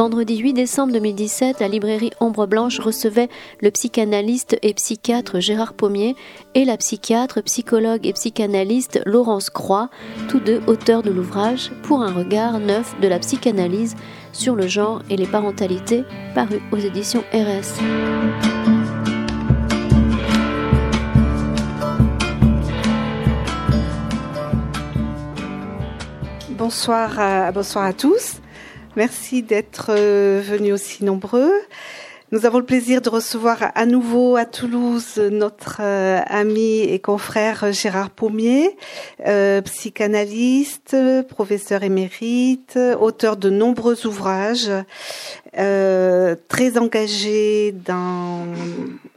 Vendredi 8 décembre 2017, la librairie Ombre Blanche recevait le psychanalyste et psychiatre Gérard Pommier et la psychiatre, psychologue et psychanalyste Laurence Croix, tous deux auteurs de l'ouvrage Pour un regard neuf de la psychanalyse sur le genre et les parentalités, paru aux éditions RS. Bonsoir bonsoir à tous. Merci d'être euh, venus aussi nombreux. Nous avons le plaisir de recevoir à nouveau à Toulouse notre euh, ami et confrère Gérard Pommier, euh, psychanalyste, professeur émérite, auteur de nombreux ouvrages, euh, très engagé dans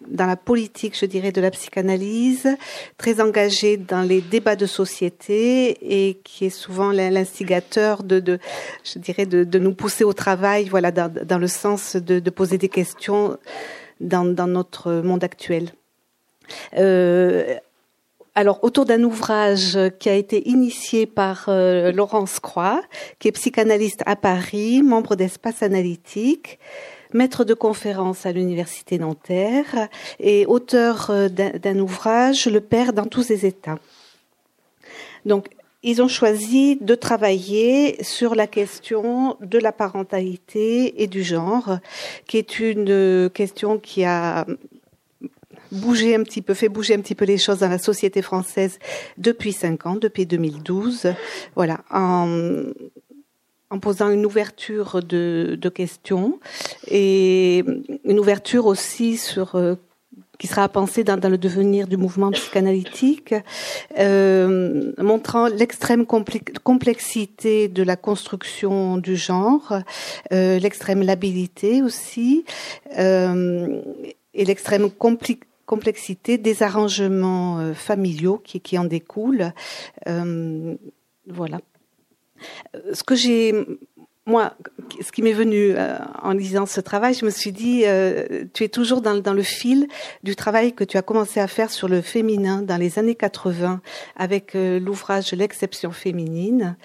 dans la politique, je dirais, de la psychanalyse, très engagé dans les débats de société et qui est souvent l'instigateur de, je dirais, de, nous pousser au travail, voilà, dans, le sens de, poser des questions dans, dans notre monde actuel. Euh, alors, autour d'un ouvrage qui a été initié par euh, Laurence Croix, qui est psychanalyste à Paris, membre d'Espace Analytique, maître de conférence à l'Université Nanterre et auteur euh, d'un ouvrage, Le Père dans tous ses états. Donc, ils ont choisi de travailler sur la question de la parentalité et du genre, qui est une question qui a bougé un petit peu, fait bouger un petit peu les choses dans la société française depuis cinq ans, depuis 2012. Voilà, en posant une ouverture de, questions et une ouverture aussi sur euh, qui sera à penser dans, le devenir du mouvement psychanalytique, euh, montrant l'extrême complexité de la construction du genre, euh, l'extrême labilité aussi, et l'extrême complexité des arrangements familiaux qui, en découlent. Voilà. Ce que j'ai moi, ce qui m'est venu euh, en lisant ce travail, je me suis dit, euh, tu es toujours dans, dans, le fil du travail que tu as commencé à faire sur le féminin dans les années 80 avec euh, l'ouvrage L'exception féminine,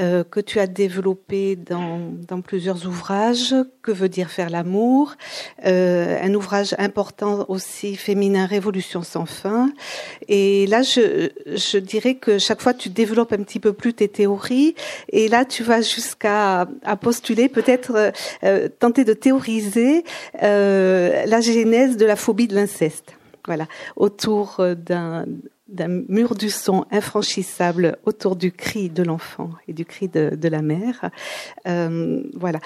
euh, que tu as développé dans, dans, plusieurs ouvrages, Que veut dire faire l'amour, euh, un ouvrage important aussi, Féminin Révolution sans fin. Et là, je, je dirais que chaque fois, tu développes un petit peu plus tes théories, et là, tu vas jusqu'à à postuler, peut-être euh, euh, tenter de théoriser euh, la genèse de la phobie de l'inceste. Voilà, autour d'un mur du son infranchissable autour du cri de l'enfant et du cri de, la mère. Voilà.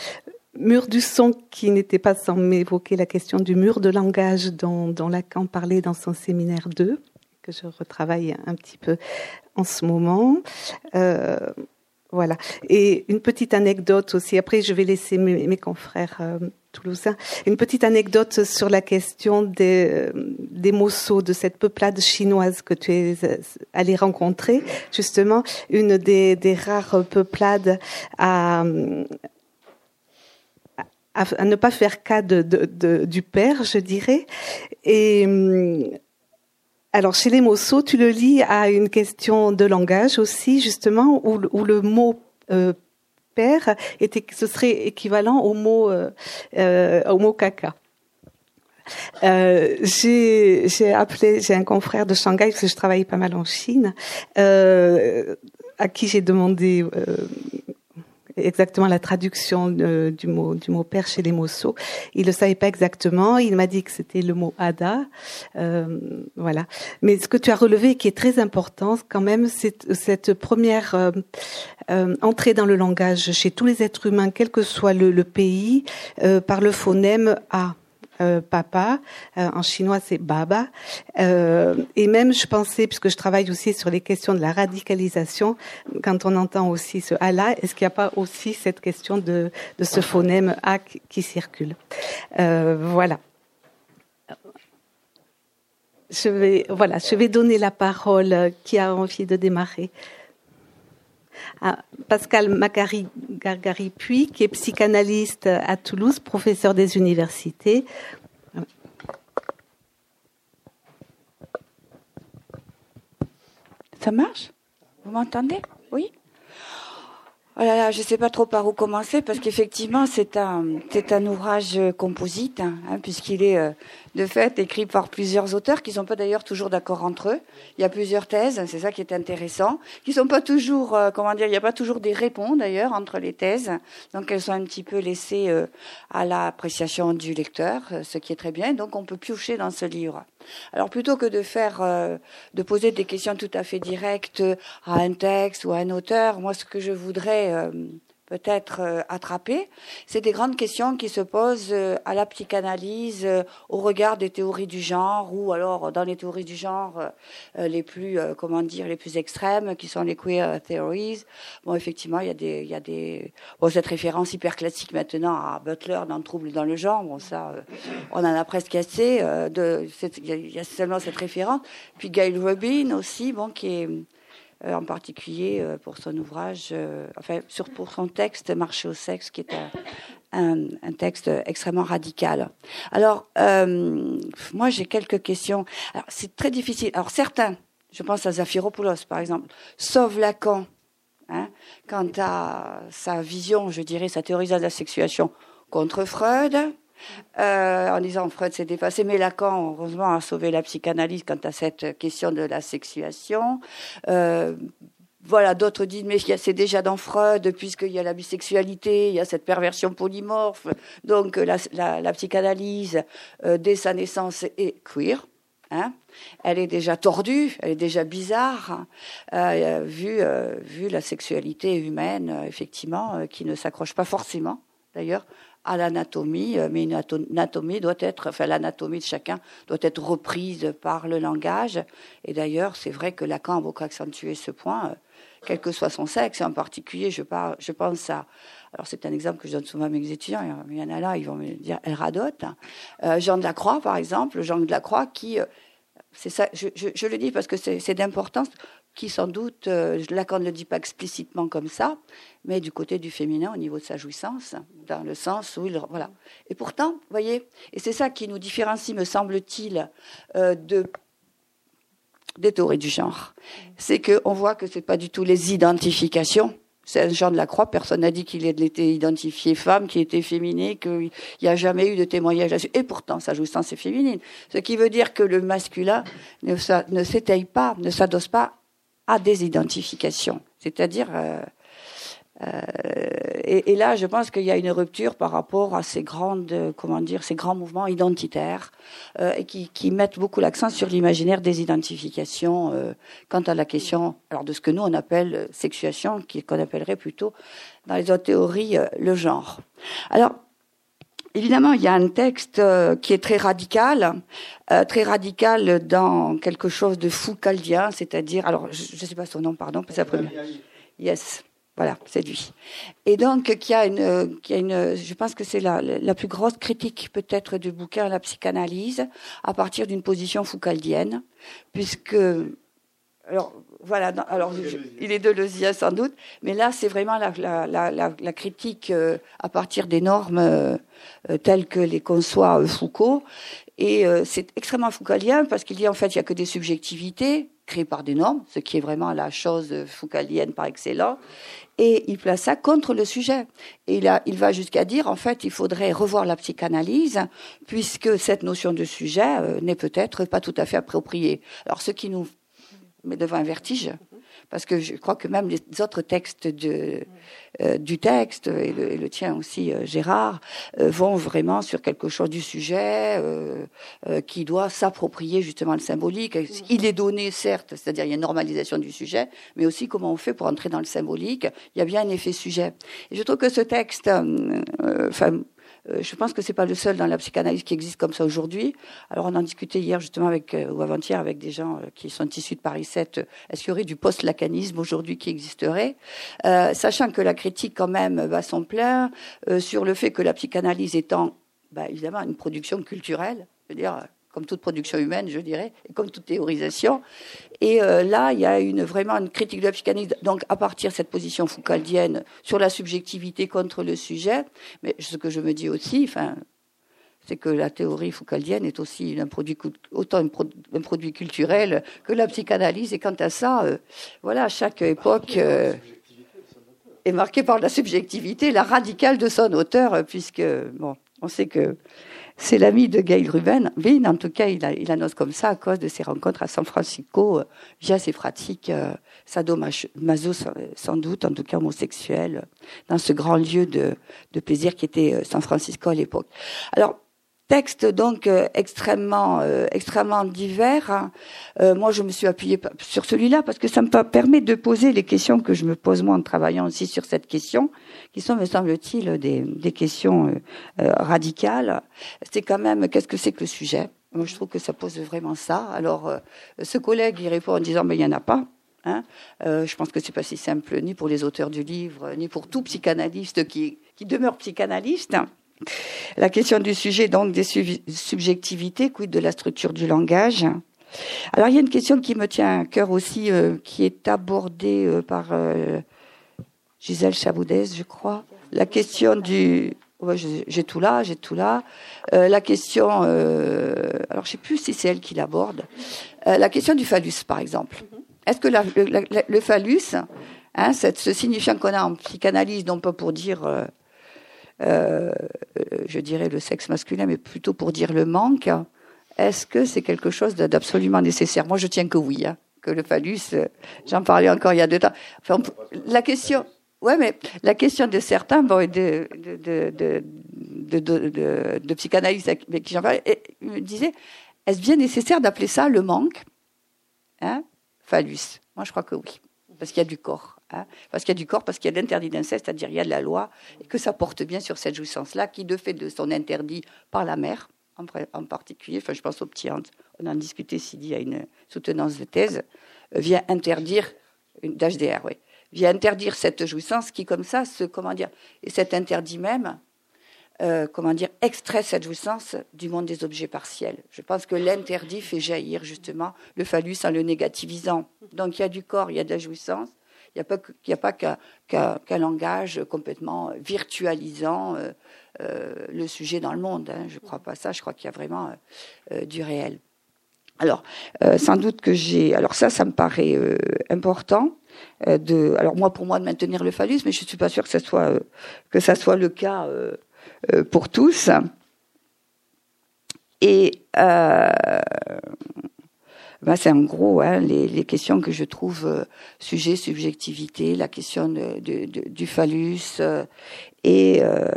Mur du son qui n'était pas sans m'évoquer la question du mur de langage dont, Lacan parlait dans son séminaire 2, que je retravaille un petit peu en ce moment. Voilà. Et une petite anecdote aussi. Après, je vais laisser mes, confrères euh, toulousains. Une petite anecdote sur la question des, euh, des Mosso, de cette peuplade chinoise que tu es euh, allé rencontrer. Justement, une des, des rares peuplades à, à, ne pas faire cas de, de, du père, je dirais. Et alors, chez les Mosso, tu le lis à une question de langage aussi, justement, où, le mot euh, père était, ce serait équivalent au mot, euh, euh, au mot caca. Euh, j'ai appelé, j'ai un confrère de Shanghai parce que je travaille pas mal en Chine, euh, à qui j'ai demandé exactement la traduction euh, du mot du mot père chez les Mosso. Il le savait pas exactement. Il m'a dit que c'était le mot ada. Euh, voilà. Mais ce que tu as relevé, qui est très important quand même, c'est cette première euh, euh entrée dans le langage chez tous les êtres humains, quel que soit le, pays, par le phonème a. Euh, papa, euh, en chinois c'est baba, euh, et même je pensais, puisque je travaille aussi sur les questions de la radicalisation, quand on entend aussi ce Allah, est-ce qu'il n'y a pas aussi cette question de, de ce phonème A qui, qui circule Voilà. Je vais, voilà, je vais donner la parole qui a envie de démarrer à Pascal Macari Gargari Puy, qui est psychanalyste à Toulouse, professeur des universités. Ça marche? Vous m'entendez? Oui? Oh je ne sais pas trop par où commencer parce qu'effectivement c'est un ouvrage composite hein, puisqu'il est euh, de fait écrit par plusieurs auteurs qui sont pas d'ailleurs toujours d'accord entre eux. Il y a plusieurs thèses, c'est ça qui est intéressant, qui sont pas toujours, euh, comment dire, il n'y a pas toujours des réponses d'ailleurs entre les thèses, donc elles sont un petit peu laissées euh, à l'appréciation du lecteur, euh, ce qui est très bien. Donc on peut piocher dans ce livre. Alors plutôt que de faire, de poser des questions tout à fait directes à un texte ou à un auteur, moi ce que je voudrais peut-être euh, attrapé. C'est des grandes questions qui se posent euh, à la psychanalyse euh, au regard des théories du genre ou alors dans les théories du genre les plus comment dire les plus extrêmes qui sont les queer theories. Bon effectivement, il y a des il y a des bon cette référence hyper classique maintenant à Butler dans Trouble dans le genre. Bon ça on en a presque assez de il y, a seulement cette référence. Puis Gail Rubin aussi bon qui est en particulier euh, pour son ouvrage, euh, enfin, sur, pour son texte Marché au sexe, qui est un, un, texte extrêmement radical. Alors, moi, j'ai quelques questions. Alors, c'est très difficile. Alors, certains, je pense à Zafiropoulos, par exemple, sauvent Lacan hein, quant à sa vision, je dirais, sa théorisation de la sexuation contre Freud, euh, en disant Freud s'est dépassé, mais Lacan, heureusement, a sauvé la psychanalyse quant à cette question de la sexuation. Euh, voilà, d'autres disent, mais c'est déjà dans Freud, puisqu'il y a la bisexualité, il y a cette perversion polymorphe. Donc la, psychanalyse, euh, dès sa naissance, est queer. Hein elle est déjà tordue, elle est déjà bizarre, vu la sexualité humaine, effectivement, qui ne s'accroche pas forcément, d'ailleurs, à l'anatomie, euh, mais une doit être, enfin l'anatomie de chacun doit être reprise par le langage. Et d'ailleurs, c'est vrai que Lacan a beaucoup accentué ce point, euh, quel que soit son sexe, et en particulier, je, parle, je pense à, alors c'est un exemple que je donne souvent à mes étudiants, il y en a là, ils vont me dire, elle radote. Euh, Jean de la Croix, par exemple, Jean de la Croix qui, c'est ça, je, le dis parce que c'est d'importance, qui sans doute, euh, Lacan ne le dit pas explicitement comme ça, mais du côté du féminin au niveau de sa jouissance, dans le sens où il... Voilà. Et pourtant, vous voyez, et c'est ça qui nous différencie, me semble-t-il, euh, de des théories du genre. C'est qu'on voit que c'est pas du tout les identifications. C'est un genre de la croix, personne n'a dit qu'il était identifié femme, qu'il était féminin, qu'il n'y a jamais eu de témoignage là-dessus. Et pourtant, sa jouissance est féminine. Ce qui veut dire que le masculin ne s'étaye pas, ne s'adosse pas à des identifications. C'est-à-dire, euh, euh, et, là, je pense qu'il y a une rupture par rapport à ces grandes, comment dire, ces grands mouvements identitaires euh, et qui, qui, mettent beaucoup l'accent sur l'imaginaire des identifications quant à la question, alors de ce que nous on appelle sexuation, qu'on appellerait plutôt dans les autres théories le genre. Alors Évidemment, il y a un texte euh, qui est très radical, euh, très radical dans quelque chose de foucaldien, c'est-à-dire, alors je ne sais pas son nom, pardon, c'est la première. Yes, voilà, c'est lui. Et donc, qui a une, qui a une, je pense que c'est la, la plus grosse critique peut-être du bouquin La psychanalyse, à partir d'une position foucaldienne, puisque alors voilà, alors il est de Leuzien sans doute, mais là c'est vraiment la, la, la, la, critique euh, à partir des normes euh, euh, telles que les conçoit Foucault, et c'est extrêmement foucalien parce qu'il dit en fait il y a que des subjectivités créées par des normes, ce qui est vraiment la chose foucalienne par excellence, et il place ça contre le sujet. Et là, il va jusqu'à dire en fait il faudrait revoir la psychanalyse puisque cette notion de sujet n'est peut-être pas tout à fait appropriée. Alors ce qui nous mais devant un vertige, parce que je crois que même les autres textes de, euh, du texte, et le, tien aussi, euh, Gérard, euh, vont vraiment sur quelque chose du sujet qui doit s'approprier justement le symbolique. Il est donné, certes, c'est-à-dire il y a une normalisation du sujet, mais aussi comment on fait pour entrer dans le symbolique. Il y a bien un effet sujet. Et je trouve que ce texte, enfin, euh, je pense que c'est pas le seul dans la psychanalyse qui existe comme ça aujourd'hui. Alors on en discutait hier justement avec euh, ou avant-hier avec des gens euh, qui sont issus de Paris 7. Est-ce qu'il y aurait du post-lacanisme aujourd'hui qui existerait, sachant que la critique quand même va son plein sur le fait que la psychanalyse étant bah, évidemment une production culturelle, je veux dire comme toute production humaine, je dirais, et comme toute théorisation. Et euh, là, il y a une, vraiment une critique de la psychanalyse, donc à partir de cette position foucaldienne sur la subjectivité contre le sujet. Mais ce que je me dis aussi, enfin, c'est que la théorie foucaldienne est aussi un produit, autant un, produit culturel que la psychanalyse. Et quant à ça, euh, voilà, chaque époque euh, est marquée par la subjectivité, la radicale de son auteur, puisque, bon, on sait que c'est l'ami de Gail Ruben. en tout cas, il annonce comme ça à cause de ses rencontres à San Francisco euh, via ses pratiques euh, sadomaso, sans doute, en tout cas homosexuelles, dans ce grand lieu de, de plaisir qui était euh, San Francisco à l'époque. Alors, texte donc euh, extrêmement euh, extrêmement divers. Hein. Euh, moi, je me suis appuyée sur celui-là parce que ça me permet de poser les questions que je me pose moi en travaillant aussi sur cette question, qui sont, me semble-t-il, des, des questions radicales. C'est quand même qu'est-ce que c'est que le sujet? Moi, je trouve que ça pose vraiment ça. Alors, ce collègue, il répond en disant, mais il y en a pas. Hein je pense que c'est pas si simple ni pour les auteurs du livre, ni pour tout psychanalyste qui, qui demeure psychanalyste. La question du sujet, donc des subjectivités, quid de la structure du langage? Alors il y a une question qui me tient à cœur aussi, euh, qui est abordée euh, par euh, Gisèle Chaboudès, je crois. La question du... j'ai tout là, j'ai tout là. la question... alors je sais plus si c'est elle qui l'aborde. la question du phallus, par exemple. Est-ce que le phallus, hein, ce signifiant qu'on a en psychanalyse, non pas pour dire euh, je dirais le sexe masculin, mais plutôt pour dire le manque, est-ce que c'est quelque chose d'absolument nécessaire? Moi, je tiens que oui, hein, que le phallus, euh, j'en parlais encore il y a deux temps. Enfin, la question, ouais, mais la question de certains, bon, de, de, de, de, de psychanalyse avec qui j'en parlais, me disait, est-ce bien nécessaire d'appeler ça le manque? Hein, Phallus. Moi, je crois que oui, parce qu'il y a du corps. Hein, parce qu'il y a du corps, parce qu'il y a l'interdit d'inceste, c'est-à-dire il y a de la loi, et que ça porte bien sur cette jouissance-là, qui, de fait de son interdit par la mère, en, particulier, enfin je pense aux petits, on en discutait y a une soutenance de thèse, euh, vient interdire, d'HDR, oui, vient interdire cette jouissance qui, comme ça, se, comment dire, et cet interdit même, euh, comment dire, extrait cette jouissance du monde des objets partiels. Je pense que l'interdit fait jaillir justement le phallus en le négativisant. Donc il y a du corps, il y a de la jouissance, il n'y a pas qu'un langage complètement virtualisant euh, euh, le sujet dans le monde. Hein. Je ne crois pas ça. Je crois qu'il y a vraiment euh, du réel. Alors, sans doute que j'ai. Alors ça, ça me paraît important. de, alors moi, pour moi, de maintenir le phallus, mais je ne suis pas sûre que ça soit que ça soit le cas pour tous. Et ben, c'est en gros hein, les, les, questions que je trouve euh, sujet, subjectivité, la question de, de, du phallus euh, et euh,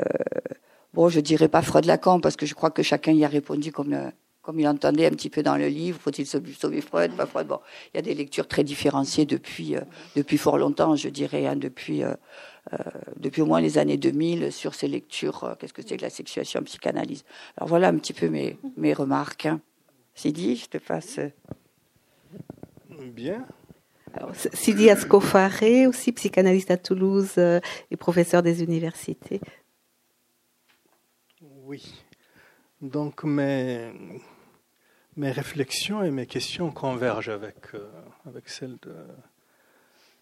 bon, je dirais pas Freud Lacan parce que je crois que chacun y a répondu comme comme il entendait un petit peu dans le livre, faut-il sauver Freud, pas Freud. Bon, il y a des lectures très différenciées depuis depuis fort longtemps, je dirais, hein, depuis depuis au moins les années 2000 sur ces lectures. Qu'est-ce que c'est que la sexuation psychanalyse? Alors voilà un petit peu mes mes remarques. Hein. Sidi, je te passe. Bien. Sidi Ascofaré, aussi psychanalyste à Toulouse euh, et professeur des universités. Oui. Donc mes, mes réflexions et mes questions convergent avec, euh, avec celles de,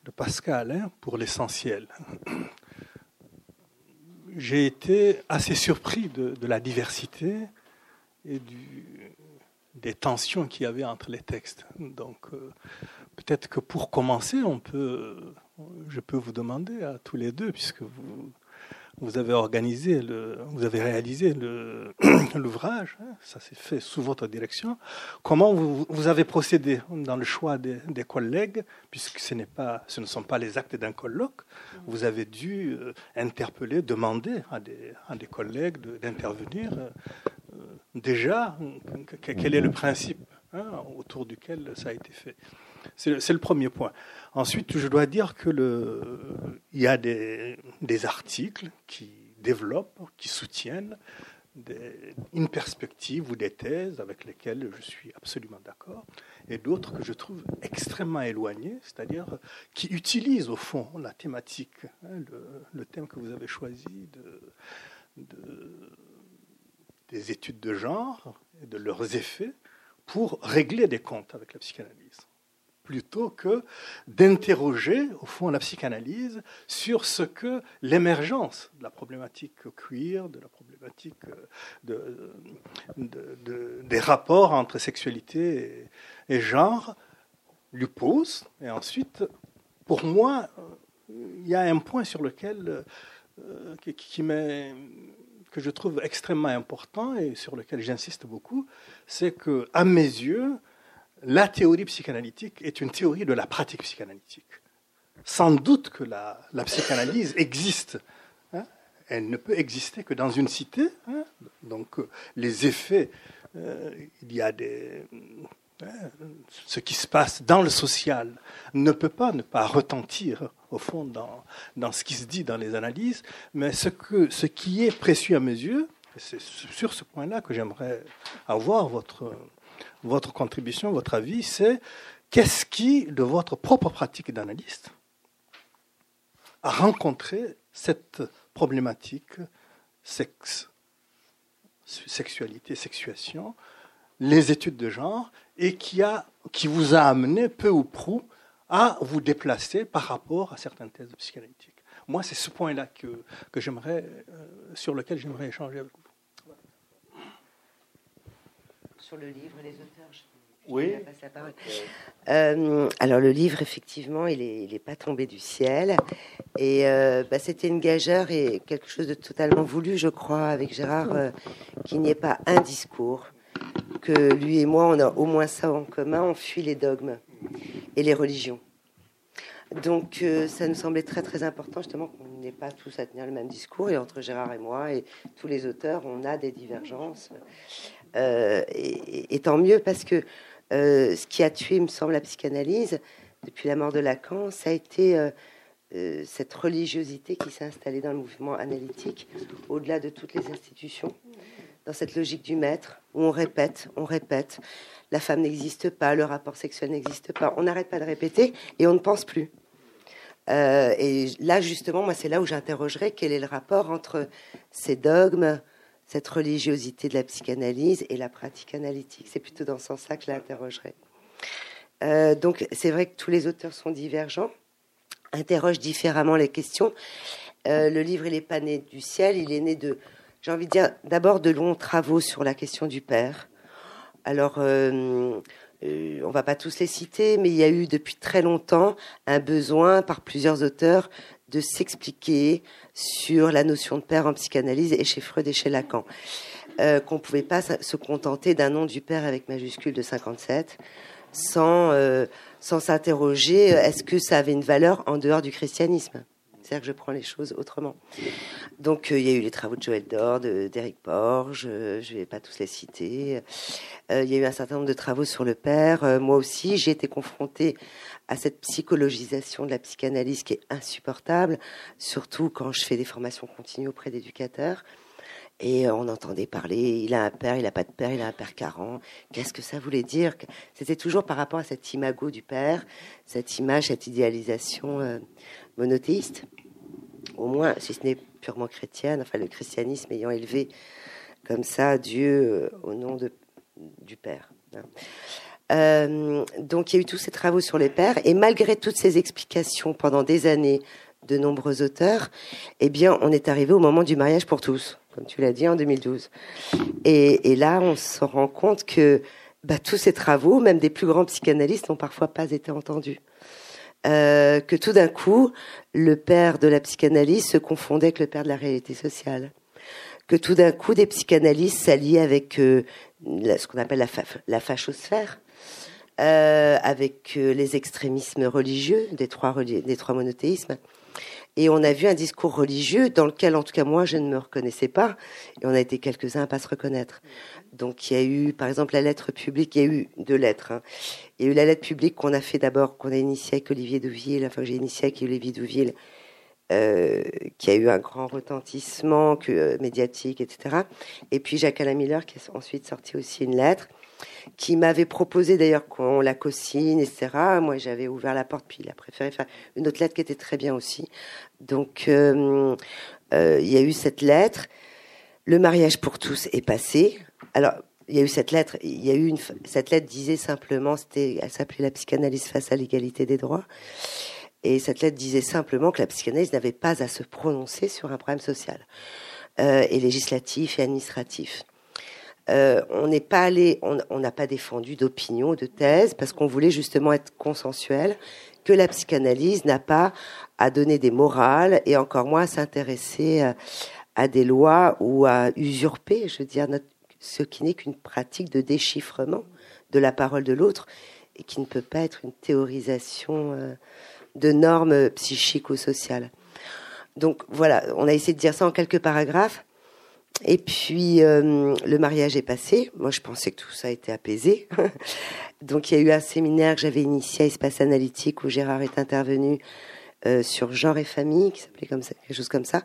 de Pascal, hein, pour l'essentiel. J'ai été assez surpris de, de la diversité et du, des tensions qu'il y avait entre les textes. Donc, euh, peut-être que pour commencer, on peut, je peux vous demander à tous les deux, puisque vous, avez organisé, vous avez réalisé l'ouvrage, hein, ça s'est fait sous votre direction. Comment vous, avez procédé dans le choix des, collègues, puisque ce, pas, ce ne sont pas les actes d'un colloque. Vous avez dû euh, interpeller, demander à des collègues d'intervenir. Déjà, quel est le principe hein, autour duquel ça a été fait C'est le premier point. Ensuite, je dois dire que il y a des, articles qui développent, qui soutiennent une perspective ou des thèses avec lesquelles je suis absolument d'accord, et d'autres que je trouve extrêmement éloignées, c'est-à-dire qui utilisent au fond la thématique, hein, le, thème que vous avez choisi de des études de genre et de leurs effets pour régler des comptes avec la psychanalyse plutôt que d'interroger, au fond, la psychanalyse sur ce que l'émergence de la problématique queer, de la problématique de, des rapports entre sexualité et, genre lui pose. Et ensuite, pour moi, il y a un point sur lequel euh, qui, qui que je trouve extrêmement important et sur lequel j'insiste beaucoup, c'est que, à mes yeux, la théorie psychanalytique est une théorie de la pratique psychanalytique. Sans doute que la, psychanalyse existe. Hein. Elle ne peut exister que dans une cité. Hein. Donc, les effets, euh, il y a des, ce qui se passe dans le social ne peut pas ne pas retentir, au fond, dans, dans ce qui se dit dans les analyses, mais ce, que, ce qui est précieux à mes yeux, c'est sur ce point-là que j'aimerais avoir votre, votre contribution, votre avis, c'est qu'est-ce qui, de votre propre pratique d'analyste, a rencontré cette problématique sexe, sexualité, sexuation, les études de genre et qui, a, qui vous a amené peu ou prou à vous déplacer par rapport à certaines thèses psychanalytiques. Moi, c'est ce point-là que, que j'aimerais, euh, sur lequel j'aimerais échanger avec vous. Sur le livre et les auteurs, je oui. La parole. Euh, alors le livre, effectivement, il n'est il est pas tombé du ciel. Et euh, bah, c'était une gageure et quelque chose de totalement voulu, je crois, avec Gérard, qu'il n'y ait pas un discours, que lui et moi, on a au moins ça en commun, on fuit les dogmes et les religions. Donc euh, ça nous semblait très très important justement qu'on n'ait pas tous à tenir le même discours. Et entre Gérard et moi et tous les auteurs on a des divergences. Euh, et, tant mieux parce que euh, ce qui a tué me semble la psychanalyse depuis la mort de Lacan ça a été cette religiosité qui s'est installée dans le mouvement analytique au-delà de toutes les institutions dans cette logique du maître, où on répète, on répète, la femme n'existe pas, le rapport sexuel n'existe pas, on n'arrête pas de répéter et on ne pense plus. Euh, et là, justement, moi, c'est là où j'interrogerais quel est le rapport entre ces dogmes, cette religiosité de la psychanalyse et la pratique analytique. C'est plutôt dans ce sens-là que je l'interrogerais. Euh, donc, c'est vrai que tous les auteurs sont divergents, interrogent différemment les questions. Euh, le livre, il n'est pas né du ciel, il est né de, j'ai envie de dire d'abord de longs travaux sur la question du père. Alors, euh, euh, on va pas tous les citer, mais il y a eu depuis très longtemps un besoin par plusieurs auteurs de s'expliquer sur la notion de père en psychanalyse et chez Freud et chez Lacan. Euh, qu'on pouvait pas se contenter d'un nom du père avec majuscule de 57 sans euh, sans s'interroger est-ce que ça avait une valeur en dehors du christianisme? Que je prends les choses autrement. Donc, euh, il y a eu les travaux de Joël Dord, d'Éric Borges, euh, je ne vais pas tous les citer. Euh, il y a eu un certain nombre de travaux sur le père. moi aussi, j'ai été confrontée à cette psychologisation de la psychanalyse qui est insupportable, surtout quand je fais des formations continues auprès d'éducateurs. Et on entendait parler, il a un père, il n'a pas de père, il a un père carent. Qu'est-ce que ça voulait dire C'était toujours par rapport à cette imago du père, cette image, cette idéalisation monothéiste au moins, si ce n'est purement chrétienne, enfin le christianisme ayant élevé comme ça Dieu euh, au nom de, du Père. Hein. Euh, donc il y a eu tous ces travaux sur les pères, et malgré toutes ces explications pendant des années de nombreux auteurs, eh bien on est arrivé au moment du mariage pour tous, comme tu l'as dit en 2012. Et, là on se rend compte que bah, tous ces travaux, même des plus grands psychanalystes, n'ont parfois pas été entendus. Euh, que tout d'un coup, le père de la psychanalyse se confondait avec le père de la réalité sociale. Que tout d'un coup, des psychanalystes s'alliaient avec euh, ce qu'on appelle la, la fachosphère, euh, avec les extrémismes religieux des trois monothéismes. Et on a vu un discours religieux dans lequel, en tout cas, moi, je ne me reconnaissais pas. Et on a été quelques-uns à pas se reconnaître. Donc, il y a eu, par exemple, la lettre publique. Il y a eu deux lettres. Hein. Il y a eu la lettre publique qu'on a fait d'abord, qu'on a initiée avec Olivier Douville, enfin, que j'ai initiée avec Olivier Douville, euh, qui a eu un grand retentissement euh, médiatique, etc. Et puis Jacques-Alain Miller, qui a ensuite sorti aussi une lettre qui m'avait proposé d'ailleurs qu'on la co-signe, etc. Moi, j'avais ouvert la porte, puis il a préféré faire une autre lettre qui était très bien aussi. Donc, euh, euh, il y a eu cette lettre. Le mariage pour tous est passé. Alors, il y a eu cette lettre. Il y a eu cette lettre disait simplement, c'était, elle s'appelait la psychanalyse face à l'égalité des droits. Et cette lettre disait simplement que la psychanalyse n'avait pas à se prononcer sur un problème social euh, et législatif et administratif. Euh, on n'est pas allé, on n'a pas défendu d'opinion, de thèse, parce qu'on voulait justement être consensuel, que la psychanalyse n'a pas à donner des morales et encore moins à s'intéresser euh, à des lois ou à usurper, je veux dire, ce qui n'est qu'une pratique de déchiffrement de la parole de l'autre et qui ne peut pas être une théorisation euh, de normes psychiques ou sociales. Donc voilà, on a essayé de dire ça en quelques paragraphes. Et puis euh, le mariage est passé. Moi, je pensais que tout ça était apaisé. Donc il y a eu un séminaire que j'avais initié à Espace Analytique où Gérard est intervenu euh, sur genre et famille, qui s'appelait comme ça, quelque chose comme ça,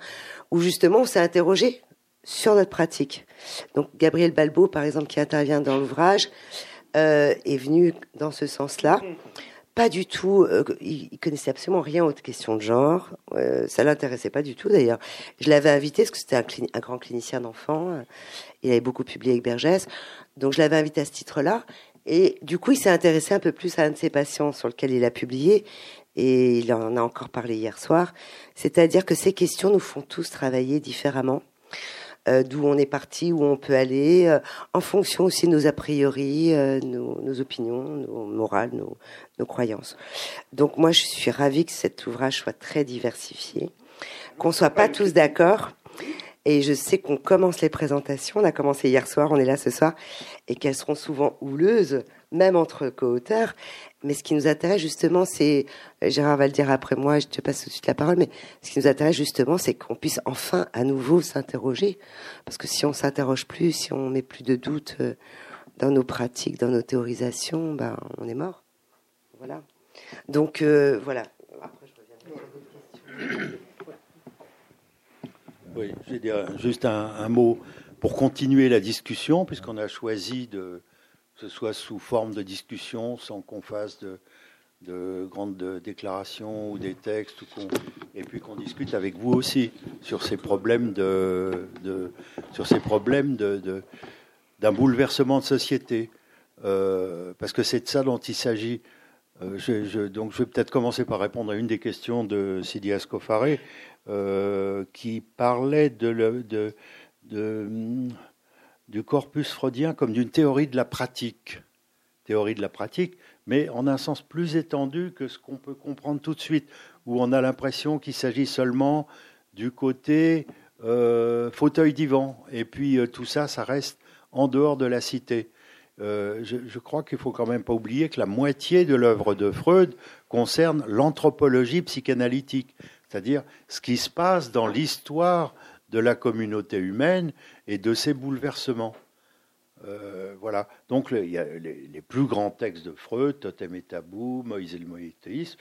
où justement on s'est interrogé sur notre pratique. Donc Gabriel Balbo, par exemple, qui intervient dans l'ouvrage, euh, est venu dans ce sens-là. Pas du tout, euh, il, connaissait absolument rien aux questions de genre. Euh, ça l'intéressait pas du tout d'ailleurs. Je l'avais invité parce que c'était un, un, grand clinicien d'enfants. Il avait beaucoup publié avec Bergès, donc je l'avais invité à ce titre-là. Et du coup, il s'est intéressé un peu plus à un de ses patients sur lequel il a publié, et il en a encore parlé hier soir. C'est-à-dire que ces questions nous font tous travailler différemment. Euh, d'où on est parti, où on peut aller, euh, en fonction aussi de nos a priori, euh, nos, nos, opinions, nos morales, nos, nos, croyances. Donc moi, je suis ravie que cet ouvrage soit très diversifié, qu'on soit pas tous d'accord. Et je sais qu'on commence les présentations. On a commencé hier soir, on est là ce soir, et qu'elles seront souvent houleuses, même entre co-auteurs. Mais ce qui nous intéresse justement, c'est, euh, Gérard va le dire après moi, je te passe tout de suite la parole, mais ce qui nous intéresse justement, c'est qu'on puisse enfin à nouveau s'interroger. Parce que si on s'interroge plus, si on met plus de doutes euh, dans nos pratiques, dans nos théorisations, ben, on est mort. Voilà. Donc, euh, voilà. Après, je reviendrai sur Oui, je vais dire juste un, un mot pour continuer la discussion, puisqu'on a choisi de ce soit sous forme de discussion, sans qu'on fasse de, de, grandes déclarations ou des textes, et puis qu'on discute avec vous aussi sur ces problèmes de, sur ces problèmes d'un bouleversement de société, euh, parce que c'est de ça dont il s'agit. Euh, je, donc, je vais peut-être commencer par répondre à une des questions de Sidi Ascofaré, euh, qui parlait de du corpus freudien comme d'une théorie de la pratique. Théorie de la pratique, mais en un sens plus étendu que ce qu'on peut comprendre tout de suite, où on a l'impression qu'il s'agit seulement du côté euh, fauteuil-divan. Et puis euh, tout ça, ça reste en dehors de la cité. Euh, je, je, crois qu'il faut quand même pas oublier que la moitié de l'œuvre de Freud concerne l'anthropologie psychanalytique, c'est-à-dire ce qui se passe dans l'histoire de la communauté humaine et de ses bouleversements. Euh, voilà. Donc les, plus grands textes de Freud, Totem et Tabou, Moïse et le moïthéisme,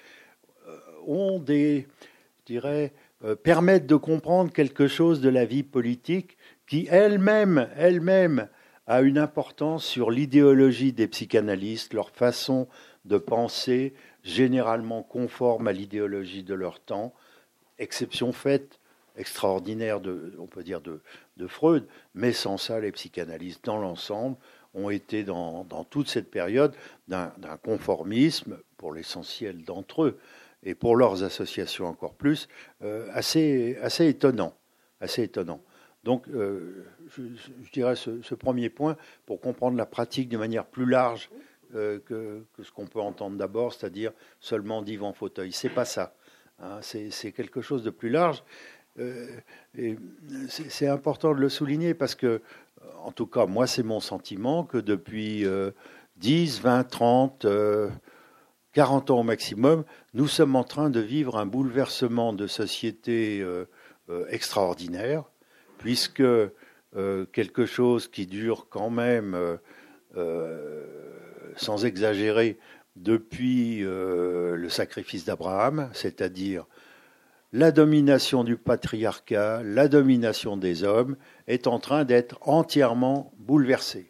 euh, ont des, dirais, euh, permettent de comprendre quelque chose de la vie politique qui elle-même, elle-même, a une importance sur l'idéologie des psychanalystes, leur façon de penser, généralement conforme à l'idéologie de leur temps, exception faite extraordinaire, de, on peut dire, de, de, Freud, mais sans ça, les psychanalystes dans l'ensemble ont été dans, dans toute cette période d'un conformisme, pour l'essentiel d'entre eux, et pour leurs associations encore plus, euh, assez, assez étonnant. Assez étonnant. Donc, euh, je, dirais ce, premier point, pour comprendre la pratique de manière plus large euh, que, que, ce qu'on peut entendre d'abord, c'est-à-dire seulement divan fauteuil. C'est pas ça. Hein, c'est quelque chose de plus large. Euh, c'est important de le souligner parce que, en tout cas, moi, c'est mon sentiment que depuis 10, 20, 30, 40 ans au maximum, nous sommes en train de vivre un bouleversement de société euh, euh, extraordinaire, puisque quelque chose qui dure quand même, sans exagérer, depuis le sacrifice d'Abraham, c'est-à-dire la domination du patriarcat, la domination des hommes est en train d'être entièrement bouleversée.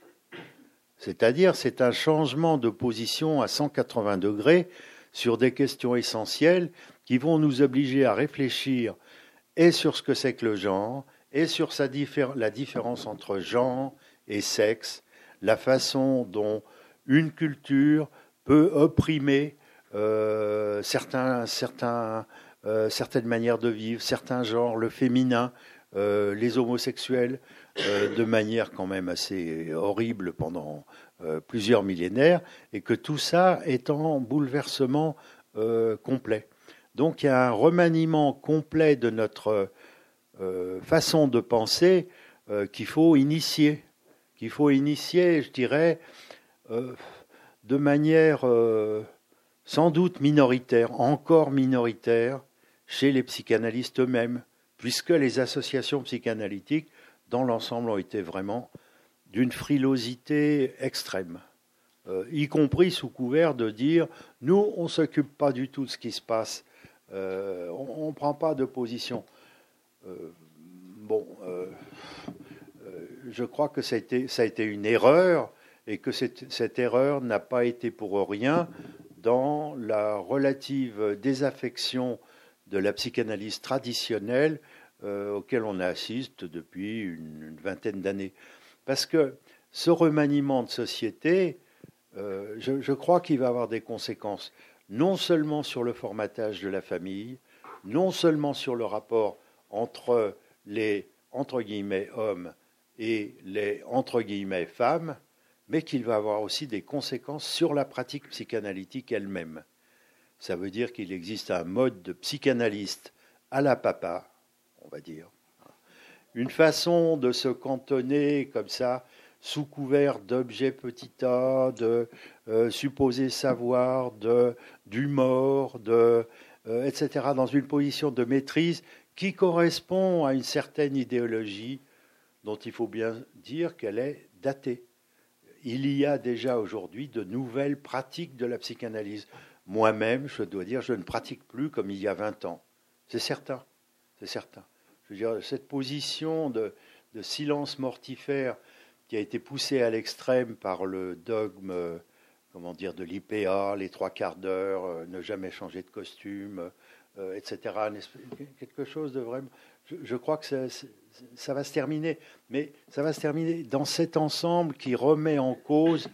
C'est-à-dire, c'est un changement de position à 180 degrés sur des questions essentielles qui vont nous obliger à réfléchir et sur ce que c'est que le genre, et sur la différence entre genre et sexe, la façon dont une culture peut opprimer certains, certains, certaines manières de vivre, certains genres, le féminin, les homosexuels, de manière quand même assez horrible pendant plusieurs millénaires, et que tout ça est en bouleversement complet. Donc il y a un remaniement complet de notre euh, façon de penser euh, qu'il faut initier, qu'il faut initier, je dirais, euh, de manière sans doute minoritaire, encore minoritaire, chez les psychanalystes eux-mêmes, puisque les associations psychanalytiques, dans l'ensemble, ont été vraiment d'une frilosité extrême, y compris sous couvert de dire nous, on ne s'occupe pas du tout de ce qui se passe euh, on ne prend pas de position. Euh, bon, euh, je crois que ça a, été, une erreur et que cette erreur n'a pas été pour rien dans la relative désaffection de la psychanalyse traditionnelle auquel on assiste depuis une, vingtaine d'années. Parce que ce remaniement de société, je, je, crois qu'il va avoir des conséquences non seulement sur le formatage de la famille, non seulement sur le rapport entre les entre guillemets hommes et les entre guillemets femmes, mais qu'il va avoir aussi des conséquences sur la pratique psychanalytique elle-même. Ça veut dire qu'il existe un mode de psychanalyste à la papa, on va dire. Une façon de se cantonner comme ça sous couvert d'objets petit a, de euh, supposer savoir, de d'humour, de euh, etc. dans une position de maîtrise qui correspond à une certaine idéologie dont il faut bien dire qu'elle est datée. Il y a déjà aujourd'hui de nouvelles pratiques de la psychanalyse. Moi-même, je dois dire, je ne pratique plus comme il y a 20 ans. C'est certain, c'est certain. Je veux dire, cette position de silence mortifère qui a été poussé à l'extrême par le dogme, comment dire, de l'IPA, les trois quarts d'heure, euh, ne jamais changer de costume, euh, etc. Quelque chose de vraiment. Je, crois que ça, va se terminer, mais ça va se terminer dans cet ensemble qui remet en cause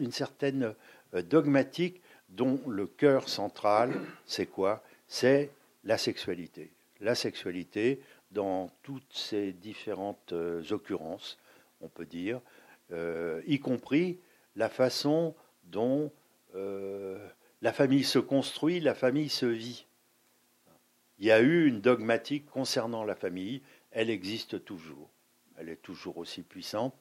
une certaine euh, dogmatique dont le cœur central, c'est quoi? C'est la sexualité. La sexualité dans toutes ses différentes occurrences on peut dire, euh, y compris la façon dont euh, la famille se construit, la famille se vit. Il y a eu une dogmatique concernant la famille, elle existe toujours, elle est toujours aussi puissante.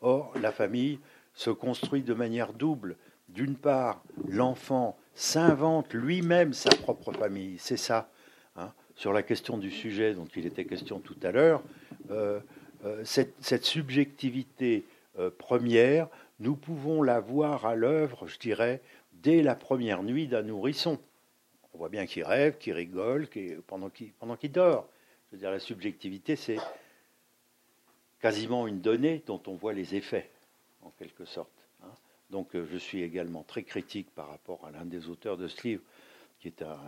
Or, la famille se construit de manière double. D'une part, l'enfant s'invente lui-même sa propre famille, c'est ça. Hein. Sur la question du sujet dont il était question tout à l'heure, euh, euh, cette, subjectivité euh, première, nous pouvons la voir à l'œuvre, je dirais, dès la première nuit d'un nourrisson. On voit bien qu'il rêve, qu'il rigole, pendant qu'il dort. Dire, la subjectivité, c'est quasiment une donnée dont on voit les effets, en quelque sorte. Donc euh, je suis également très critique par rapport à l'un des auteurs de ce livre, qui est un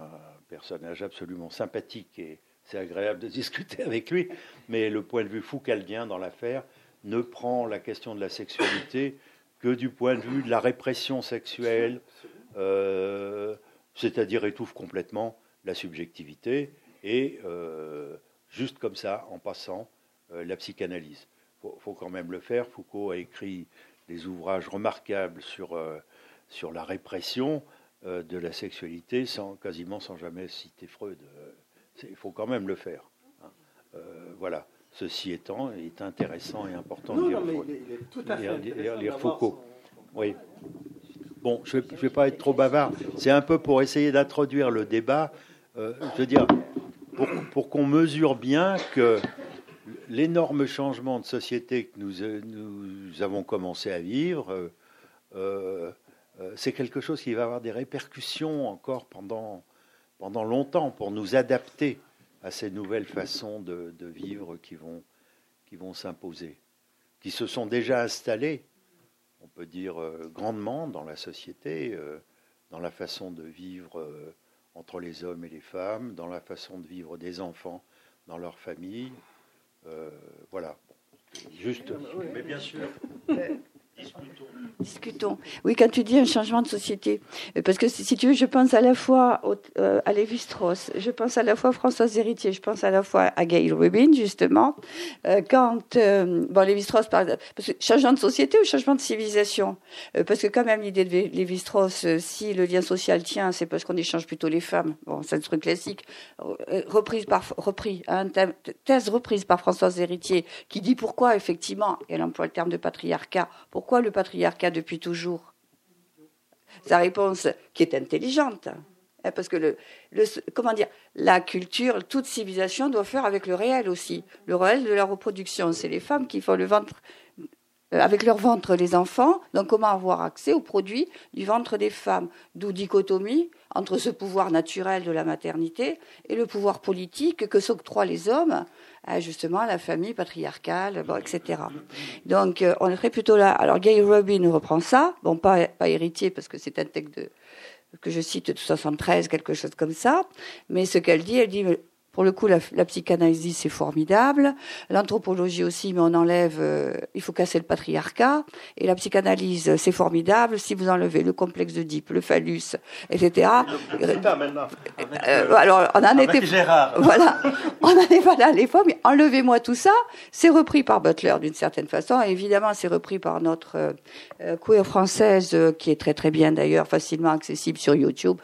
personnage absolument sympathique et c'est agréable de discuter avec lui, mais le point de vue foucaldien dans l'affaire ne prend la question de la sexualité que du point de vue de la répression sexuelle, euh, c'est-à-dire étouffe complètement la subjectivité et euh, juste comme ça, en passant, la psychanalyse. Il faut, quand même le faire. Foucault a écrit des ouvrages remarquables sur, sur la répression de la sexualité, sans, quasiment sans jamais citer Freud il faut quand même le faire. Hein. Euh, voilà. Ceci étant, il est intéressant et important de lire, Foucault. Oui. Bon, je ne vais, pas être trop bavard. C'est un peu pour essayer d'introduire le débat. Euh, je veux dire, pour, pour qu'on mesure bien que l'énorme changement de société que nous, nous avons commencé à vivre, euh, c'est quelque chose qui va avoir des répercussions encore pendant, longtemps pour nous adapter à ces nouvelles façons de, vivre qui vont, qui vont s'imposer, qui se sont déjà installées, on peut dire, euh, grandement dans la société, euh, dans la façon de vivre euh, entre les hommes et les femmes, dans la façon de vivre des enfants dans leur famille. Voilà. Juste. Mais bien sûr. Discutons. Oui, quand tu dis un changement de société, euh, parce que si tu veux, je pense à la fois euh, à Lévi-Strauss, je pense à la fois à Françoise Héritier, je pense à la fois à Gail Rubin, justement. Euh, quand, bon, Lévi-Strauss parle, parce que changement de société ou changement de civilisation Parce que quand même, l'idée de Lévi-Strauss, si le lien social tient, c'est parce qu'on échange plutôt les femmes. Bon, c'est un truc classique. reprise par, repris, hein, thèse reprise par Françoise Héritier, qui dit pourquoi, effectivement, elle emploie le terme de patriarcat, pourquoi le patriarcat depuis toujours? Sa réponse, qui est intelligente, hein, parce que comment dire, la culture, toute civilisation doit faire avec le réel aussi, le réel de la reproduction. C'est les femmes qui font le ventre avec leur ventre les enfants, donc comment avoir accès aux produits du ventre des femmes? D'où dichotomie entre ce pouvoir naturel de la maternité et le pouvoir politique que s'octroient les hommes à justement la famille patriarcale, etc. Donc euh, on serait plutôt là. Alors Gay Rubin reprend ça, bon pas, héritier parce que c'est un texte que je cite de 73, quelque chose comme ça, mais ce qu'elle dit, elle dit pour le coup, la, la psychanalyse, c'est formidable. L'anthropologie aussi, mais on enlève, euh, il faut casser le patriarcat. Et la psychanalyse, c'est formidable. Si vous enlevez le complexe de Deep, le phallus, etc. maintenant. Euh, alors, on en était. Gérard. Voilà. On en est pas là à l'époque, mais enlevez-moi tout ça. C'est repris par Butler d'une certaine façon. Et évidemment, c'est repris par notre euh, euh queer française, qui est très très bien d'ailleurs, facilement accessible sur YouTube.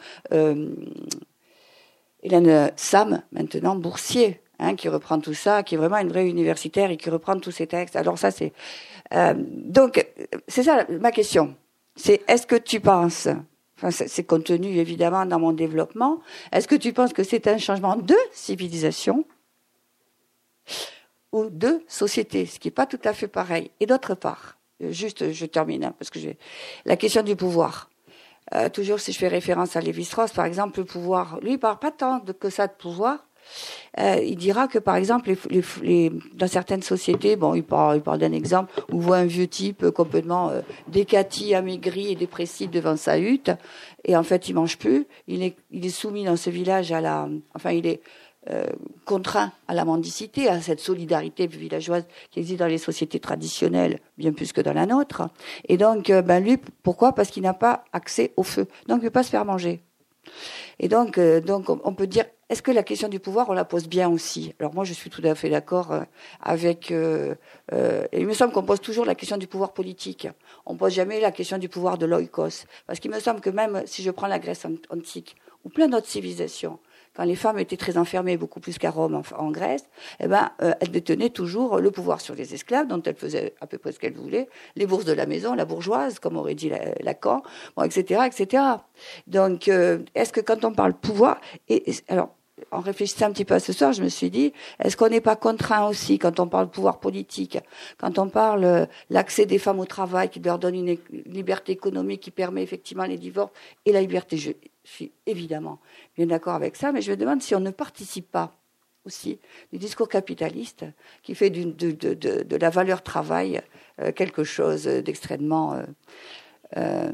Hélène Sam, maintenant boursier, hein, qui reprend tout ça, qui est vraiment une vraie universitaire et qui reprend tous ces textes. Alors ça, c'est euh, donc c'est ça ma question. C'est est-ce que tu penses, enfin c'est contenu évidemment dans mon développement, est-ce que tu penses que c'est un changement de civilisation ou de société, ce qui n'est pas tout à fait pareil? Et d'autre part, juste je termine hein, parce que j'ai la question du pouvoir. Euh, toujours si je fais référence à Lévi-Strauss, par exemple, le pouvoir, lui, il parle pas tant de, que ça de pouvoir. Euh, il dira que, par exemple, les, les, dans certaines sociétés, bon, il parle, il parle d'un exemple où on voit un vieux type complètement euh, décati, amaigri et dépressif devant sa hutte, et en fait, il mange plus. Il est, il est soumis dans ce village à la, enfin, il est euh, contraint à la mendicité, à cette solidarité villageoise qui existe dans les sociétés traditionnelles, bien plus que dans la nôtre. Et donc, euh, ben lui, pourquoi? Parce qu'il n'a pas accès au feu, donc il ne peut pas se faire manger. Et donc, euh, donc on peut dire, est-ce que la question du pouvoir, on la pose bien aussi? Alors moi, je suis tout à fait d'accord avec. il me semble qu'on pose toujours la question du pouvoir politique. On pose jamais la question du pouvoir de l'oikos, parce qu'il me semble que même si je prends la Grèce antique ou plein d'autres civilisations, quand les femmes étaient très enfermées, beaucoup plus qu'à Rome en, Grèce, eh ben, euh, elles détenaient toujours le pouvoir sur les esclaves, dont elles faisaient à peu près ce qu'elles voulaient, les bourses de la maison, la bourgeoise, comme aurait dit Lacan, bon, etc., etc. Donc, euh, est-ce que quand on parle pouvoir, et, alors, en réfléchissant un petit peu à ce soir, je me suis dit, est-ce qu'on n'est pas contraint aussi quand on parle pouvoir politique, quand on parle euh, l'accès des femmes au travail qui leur donne une liberté économique qui permet effectivement les divorces et la liberté je suis évidemment bien d'accord avec ça, mais je me demande si on ne participe pas aussi du discours capitaliste qui fait de, la valeur travail euh, quelque chose d'extrêmement euh, euh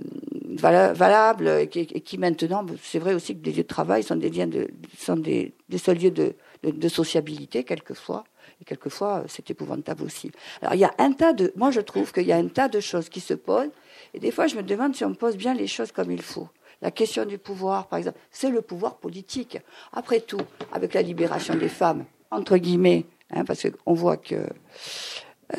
valable et qui, maintenant, c'est vrai aussi que les lieux de travail sont des liens de, sont des, seuls lieux de, sociabilité quelquefois. Et quelquefois, c'est épouvantable aussi. Alors, il y a un tas de, moi, je trouve qu'il y a un tas de choses qui se posent. Et des fois, je me demande si on pose bien les choses comme il faut. La question du pouvoir, par exemple, c'est le pouvoir politique. Après tout, avec la libération des femmes, entre guillemets, hein, parce qu'on voit que euh,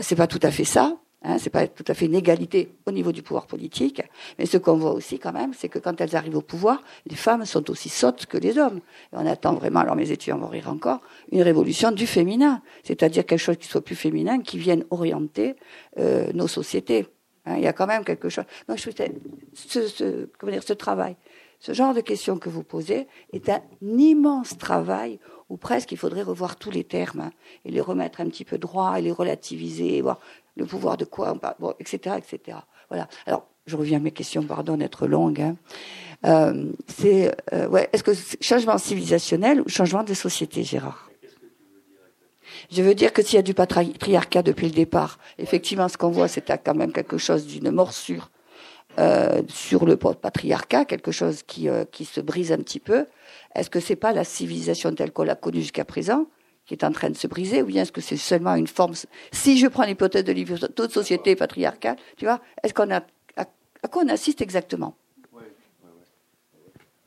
c'est pas tout à fait ça. Hein, c'est pas tout à fait une égalité au niveau du pouvoir politique, mais ce qu'on voit aussi quand même, c'est que quand elles arrivent au pouvoir, les femmes sont aussi sottes que les hommes. On attend vraiment, alors mes étudiants vont rire encore, une révolution du féminin, c'est-à-dire quelque chose qui soit plus féminin, qui vienne orienter euh, nos sociétés. Hein, il y a quand même quelque chose. Donc, je ce, ce, comment dire, ce travail, ce genre de questions que vous posez est un immense travail où presque il faudrait revoir tous les termes hein, et les remettre un petit peu droit et les relativiser, voir le pouvoir de quoi bon, etc., etc. Voilà. Alors, je reviens à mes questions, pardon d'être longue. Hein. Euh, c'est, euh, ouais, est-ce que changement civilisationnel ou changement de société, Gérard? Je veux dire que s'il y a du patriarcat depuis le départ, effectivement, ce qu'on voit, c'est quand même quelque chose d'une morsure euh, sur le patriarcat, quelque chose qui, euh, qui se brise un petit peu. Est-ce que c'est pas la civilisation telle qu'on l'a connue jusqu'à présent qui est en train de se briser, ou bien est-ce que c'est seulement une forme Si je prends l'hypothèse de toute société patriarcale, tu vois, est-ce qu'on a à, quoi on assiste exactement?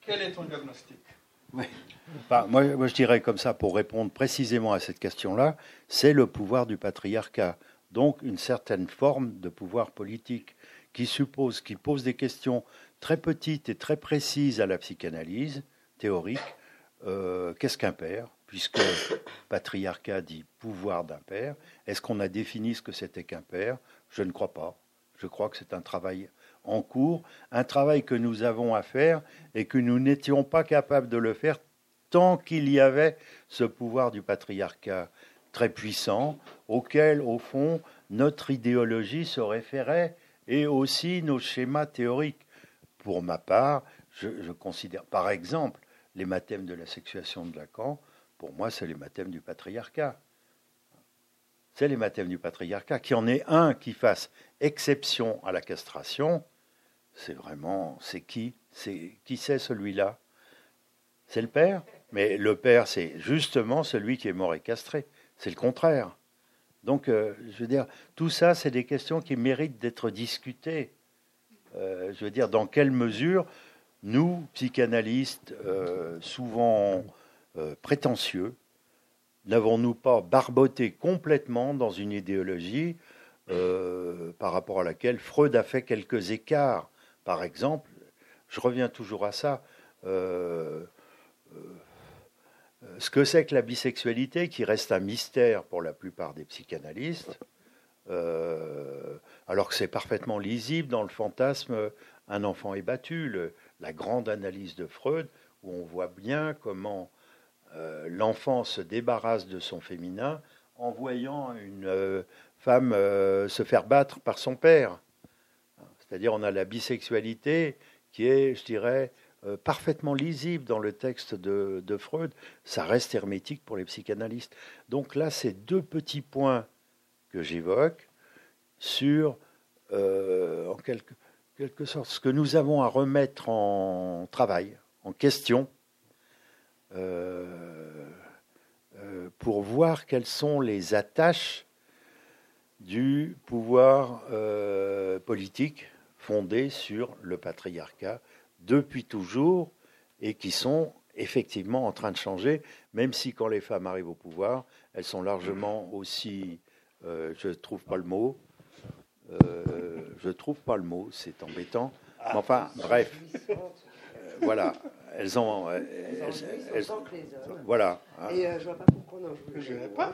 Quel est ton diagnostic? Moi, moi, je dirais comme ça, pour répondre précisément à cette question-là, c'est le pouvoir du patriarcat. Donc, une certaine forme de pouvoir politique qui suppose, qui pose des questions très petites et très précises à la psychanalyse théorique. Euh, qu'est-ce qu'un père? Puisque patriarcat dit pouvoir d'un père. Est-ce qu'on a défini ce que c'était qu'un père? Je ne crois pas. Je crois que c'est un travail en cours, un travail que nous avons à faire et que nous n'étions pas capables de le faire tant qu'il y avait ce pouvoir du patriarcat très puissant auquel, au fond, notre idéologie se référait et aussi nos schémas théoriques. Pour ma part, je, considère, par exemple, les mathèmes de la sexuation de Lacan, pour moi, c'est les mathèmes du patriarcat. C'est les mathèmes du patriarcat. Qu'il y en ait un qui fasse exception à la castration, c'est vraiment, c'est qui? C'est qui c'est celui-là? C'est le père, mais le père, c'est justement celui qui est mort et castré. C'est le contraire. Donc, euh, je veux dire, tout ça, c'est des questions qui méritent d'être discutées. Euh, je veux dire, dans quelle mesure nous, psychanalystes, euh, souvent prétentieux, n'avons-nous pas barboté complètement dans une idéologie par rapport à laquelle Freud a fait quelques écarts Par exemple, je reviens toujours à ça euh, ce que c'est que la bisexualité, qui reste un mystère pour la plupart des psychanalystes, euh, alors que c'est parfaitement lisible dans le fantasme Un enfant est battu, la grande analyse de Freud, où on voit bien comment euh, l'enfant se débarrasse de son féminin en voyant une femme se faire battre par son père. C'est-à-dire on a la bisexualité qui est, je dirais, euh, parfaitement lisible dans le texte de, Freud, ça reste hermétique pour les psychanalystes. Donc là, c'est deux petits points que j'évoque sur, euh, en quelque, sorte, ce que nous avons à remettre en travail, en question, euh, pour voir quelles sont les attaches du pouvoir politique fondé sur le patriarcat depuis toujours et qui sont effectivement en train de changer, même si quand les femmes arrivent au pouvoir, elles sont largement aussi, euh, je ne trouve pas le mot, euh, je trouve pas le mot, c'est embêtant. Mais enfin, bref, euh, voilà, elles ont, elles, elles, voilà. Et je vois pas pourquoi non. Je ne pas.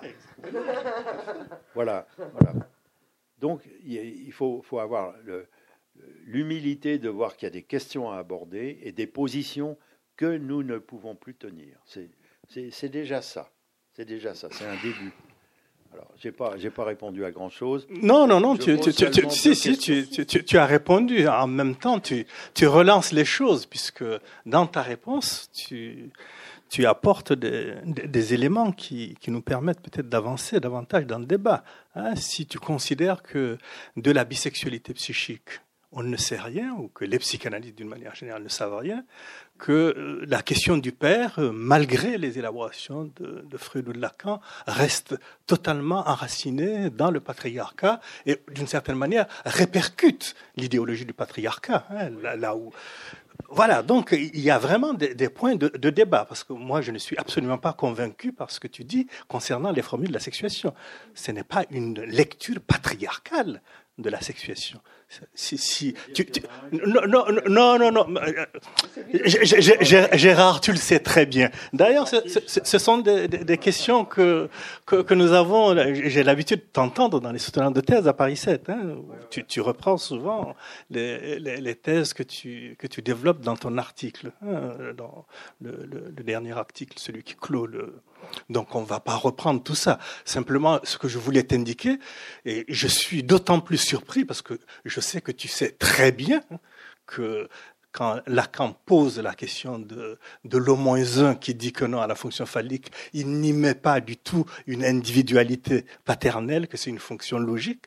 voilà, voilà. Donc il faut, faut avoir le, l'humilité de voir qu'il y a des questions à aborder et des positions que nous ne pouvons plus tenir. C'est déjà ça. C'est déjà ça. C'est un début. Alors, j'ai pas, j'ai pas répondu à grand chose. Non, non, non. Tu, tu, tu, si, si, tu, as répondu. En même temps, tu, tu relances les choses puisque dans ta réponse, tu, tu apportes des, des, éléments qui, qui, nous permettent peut-être d'avancer davantage dans le débat. Hein, si tu considères que de la bisexualité psychique, on ne sait rien, ou que les psychanalystes d'une manière générale ne savent rien, que euh, la question du père, euh, malgré les élaborations de, Freud ou de Lacan, reste totalement enracinée dans le patriarcat et d'une certaine manière répercute l'idéologie du patriarcat. Hein, là, où voilà, donc il y a vraiment des, points de, de, débat, parce que moi je ne suis absolument pas convaincu par ce que tu dis concernant les formules de la sexuation. Ce n'est pas une lecture patriarcale de la sexuation. Si, si, non, non, non, non, non. Gérard, tu le sais très bien. D'ailleurs, ce, sont des, questions que, que, nous avons. J'ai l'habitude de t'entendre dans les soutenants de thèse à Paris 7. Hein, tu, reprends souvent les, les, thèses que tu, que tu développes dans ton article, hein, dans le, dernier article, celui qui clôt le. Donc, on ne va pas reprendre tout ça. Simplement, ce que je voulais t'indiquer, et je suis d'autant plus surpris parce que je sais que tu sais très bien que quand Lacan pose la question de, de l'au-1 qui dit que non à la fonction phallique, il n'y met pas du tout une individualité paternelle, que c'est une fonction logique.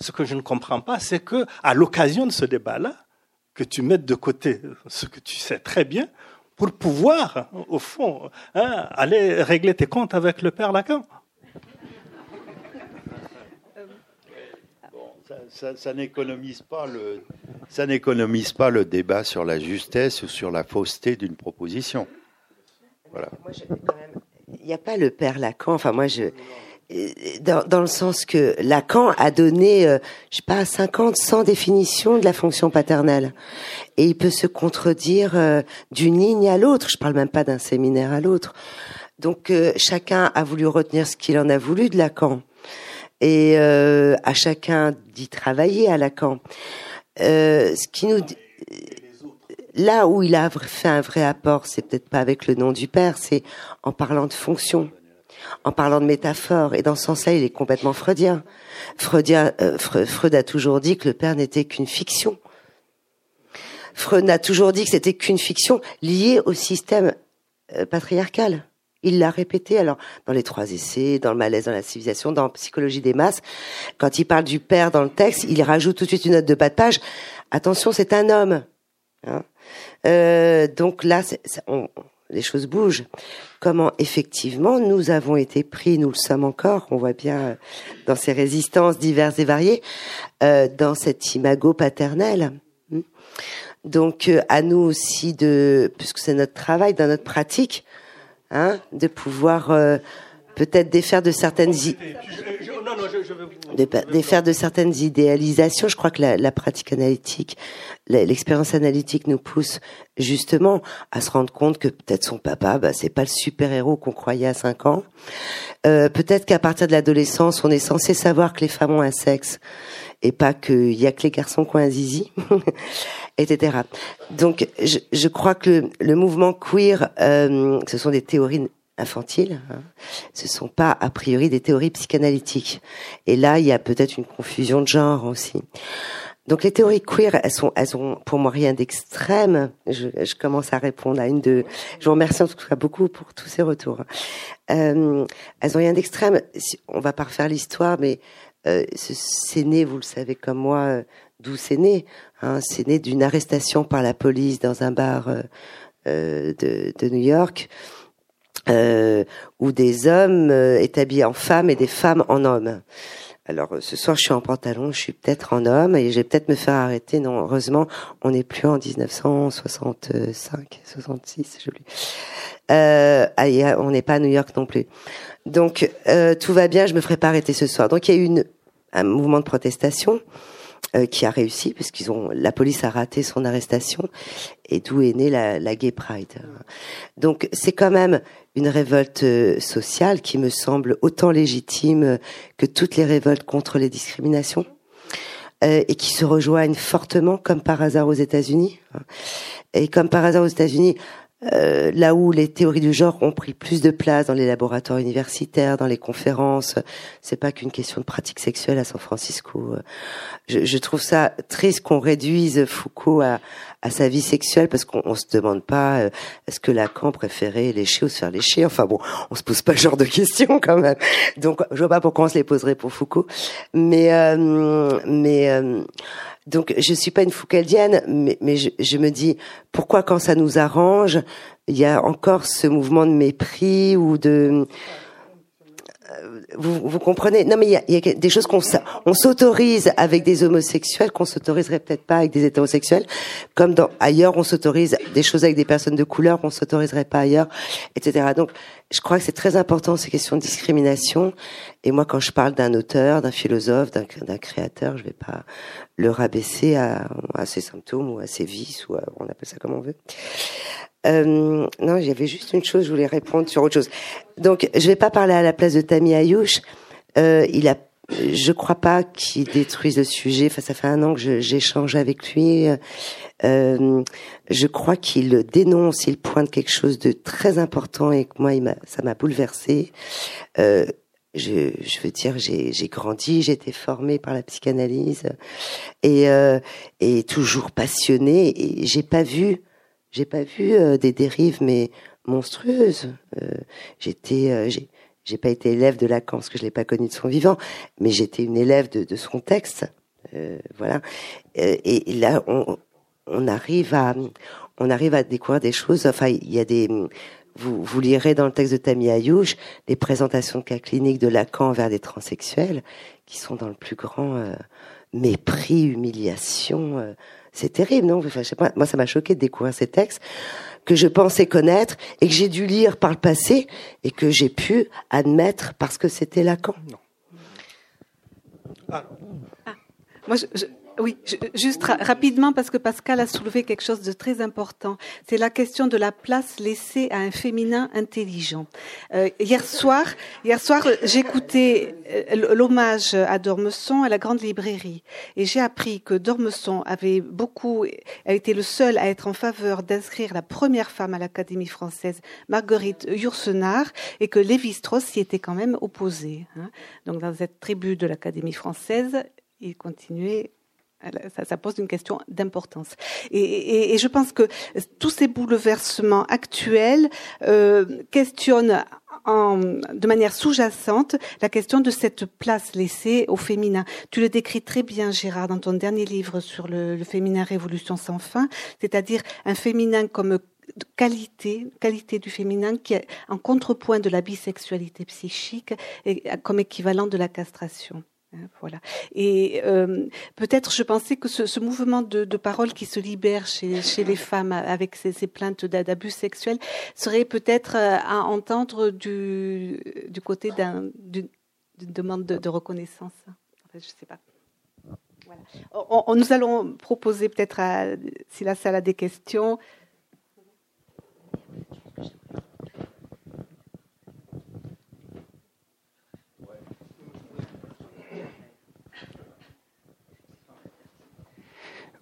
Ce que je ne comprends pas, c'est que à l'occasion de ce débat-là, que tu mettes de côté ce que tu sais très bien pour pouvoir, au fond, hein, aller régler tes comptes avec le père Lacan. ça, n'économise pas le, ça n'économise pas le débat sur la justesse ou sur la fausseté d'une proposition. Voilà. Il n'y a pas le père Lacan. Enfin, moi, je, dans, le sens que Lacan a donné, euh, je sais pas, 50, 100 définitions de la fonction paternelle. Et il peut se contredire euh, d'une ligne à l'autre. Je parle même pas d'un séminaire à l'autre. Donc, euh, chacun a voulu retenir ce qu'il en a voulu de Lacan et euh, à chacun d'y travailler à Lacan. Euh, ce qui nous là où il a fait un vrai apport, c'est peut-être pas avec le nom du père, c'est en parlant de fonction, en parlant de métaphore. Et dans ce sens-là, il est complètement freudien. Freudien euh, Freud a toujours dit que le père n'était qu'une fiction. Freud a toujours dit que c'était qu'une fiction liée au système euh, patriarcal. Il l'a répété alors dans les trois essais, dans le malaise dans la civilisation, dans Psychologie des masses. Quand il parle du père dans le texte, il rajoute tout de suite une note de bas de page. Attention, c'est un homme. Hein euh, donc là, les choses bougent. Comment effectivement nous avons été pris, nous le sommes encore, on voit bien euh, dans ces résistances diverses et variées, euh, dans cet imago paternel. Hmm. Donc à nous aussi de, puisque c'est notre travail, dans notre pratique, hein, de pouvoir euh, peut-être défaire de certaines défaire de certaines idéalisations. Je crois que la, la pratique analytique, l'expérience analytique nous pousse justement à se rendre compte que peut-être son papa, bah, c'est pas le super héros qu'on croyait à 5 ans. Euh, peut-être qu'à partir de l'adolescence, on est censé savoir que les femmes ont un sexe et pas qu'il y a que les garçons qui ont un zizi, etc. Donc, je, je, crois que le, le mouvement queer, euh, ce sont des théories infantiles, hein. ce sont pas a priori des théories psychanalytiques. Et là, il y a peut-être une confusion de genre aussi. Donc les théories queer, elles sont, elles ont pour moi rien d'extrême. Je, je, commence à répondre à une de. Je vous remercie en tout cas beaucoup pour tous ces retours. Euh, elles ont rien d'extrême. On va pas refaire l'histoire, mais euh, c'est né, vous le savez comme moi, euh, d'où c'est né. Hein, c'est né d'une arrestation par la police dans un bar euh, de, de, New York, où des hommes étaient habillés en femmes et des femmes en hommes. Alors ce soir, je suis en pantalon, je suis peut-être en homme et je vais peut-être me faire arrêter. Non, heureusement, on n'est plus en 1965, 66, je Euh, on n'est pas à New York non plus. Donc euh, tout va bien, je me ferai pas arrêter ce soir. Donc il y a eu une, un mouvement de protestation euh, qui a réussi puisqu'ils ont la police a raté son arrestation et d'où est née la, la Gay Pride. Donc c'est quand même une révolte euh, sociale qui me semble autant légitime que toutes les révoltes contre les discriminations euh, et qui se rejoignent fortement comme par hasard aux États-Unis. Et comme par hasard aux États-Unis, euh, là où les théories du genre ont pris plus de place dans les laboratoires universitaires, dans les conférences, c'est pas qu'une question de pratique sexuelle à San Francisco. Je, je trouve ça triste qu'on réduise Foucault à, à, sa vie sexuelle parce qu'on se demande pas euh, est-ce que Lacan préférait lécher ou se faire lécher. Enfin bon, on se pose pas ce genre de questions quand même. Donc je vois pas pourquoi on se les poserait pour Foucault, mais euh, mais donc je suis pas une Foucaldienne, mais, mais je, je, me dis pourquoi quand ça nous arrange, il y a encore ce mouvement de mépris ou de vous, vous comprenez? Non, mais il y a, des choses qu'on on s'autorise avec des homosexuels qu'on s'autoriserait peut-être pas avec des hétérosexuels, comme dans ailleurs on s'autorise des choses avec des personnes de couleur qu'on s'autoriserait pas ailleurs, etc. Donc, je crois que c'est très important ces questions de discrimination. Et moi, quand je parle d'un auteur, d'un philosophe, d'un créateur, je vais pas le rabaisser à, ses symptômes ou à ses vices ou on appelle ça comme on veut. Euh, non, j'avais juste une chose, je voulais répondre sur autre chose. Donc, je vais pas parler à la place de Tammy Ayouch. Euh, il a, je crois pas qu'il détruise le sujet. Enfin, ça fait un an que j'échange avec lui. Euh, je crois qu'il dénonce, il pointe quelque chose de très important et que moi, ça m'a bouleversé. Euh, je, veux dire, j'ai grandi, j'ai été formée par la psychanalyse et, euh, et toujours passionnée. Et j'ai pas vu j'ai pas vu des dérives mais monstrueuses. Euh, j'étais, j'ai, pas été élève de Lacan parce que je l'ai pas connu de son vivant, mais j'étais une élève de, de son texte. voilà. Et, là, on, on arrive à, on arrive à découvrir des choses. Enfin, il y a des vous, vous lirez dans le texte de Tammy Ayouch des présentations de cas cliniques de Lacan vers des transsexuels qui sont dans le plus grand euh, mépris, humiliation. Euh, c'est terrible, non? Enfin, je sais pas, Moi, ça m'a choqué de découvrir ces textes que je pensais connaître et que j'ai dû lire par le passé et que j'ai pu admettre parce que c'était Lacan. Non. Ah. Moi, je, oui, juste rapidement parce que Pascal a soulevé quelque chose de très important. C'est la question de la place laissée à un féminin intelligent. Euh, hier soir, hier soir, j'écoutais euh, l'hommage à Dormesson à la grande librairie et j'ai appris que Dormesson avait beaucoup, a été le seul à être en faveur d'inscrire la première femme à l'Académie française, Marguerite Yourcenar, et que Lévi-Strauss s'y était quand même opposé. Hein. Donc dans cette tribu de l'Académie française, il continuait ça, pose une question d'importance. Et, je pense que tous ces bouleversements actuels euh, questionnent en, de manière sous-jacente la question de cette place laissée au féminin. Tu le décris très bien, Gérard, dans ton dernier livre sur le, le féminin Révolution sans fin, c'est-à-dire un féminin comme qualité, qualité du féminin qui est en contrepoint de la bisexualité psychique et comme équivalent de la castration. Hein, voilà. Et euh, peut-être, je pensais que ce, mouvement de, parole qui se libère chez, les femmes avec ces, plaintes d'abus sexuels serait peut-être euh, à entendre du, côté d'une demande de, reconnaissance. je ne sais pas. nous allons proposer peut-être, si la salle a des questions,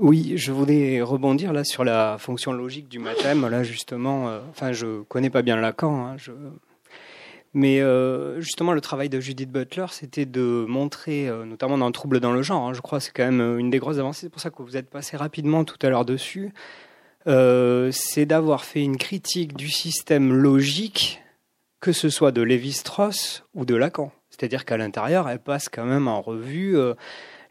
Oui, je voulais rebondir là sur la fonction logique du mathème. Là, justement, euh, enfin, je connais pas bien Lacan, hein, mais euh, justement, le travail de Judith Butler, c'était de montrer, euh, notamment dans le trouble dans le genre, hein, je crois, c'est quand même une des grosses avancées. C'est pour ça que vous êtes passé rapidement tout à l'heure dessus. c'est d'avoir fait une critique du système logique, que ce soit de Lévi-Strauss ou de Lacan. C'est-à-dire qu'à l'intérieur, elle passe quand même en revue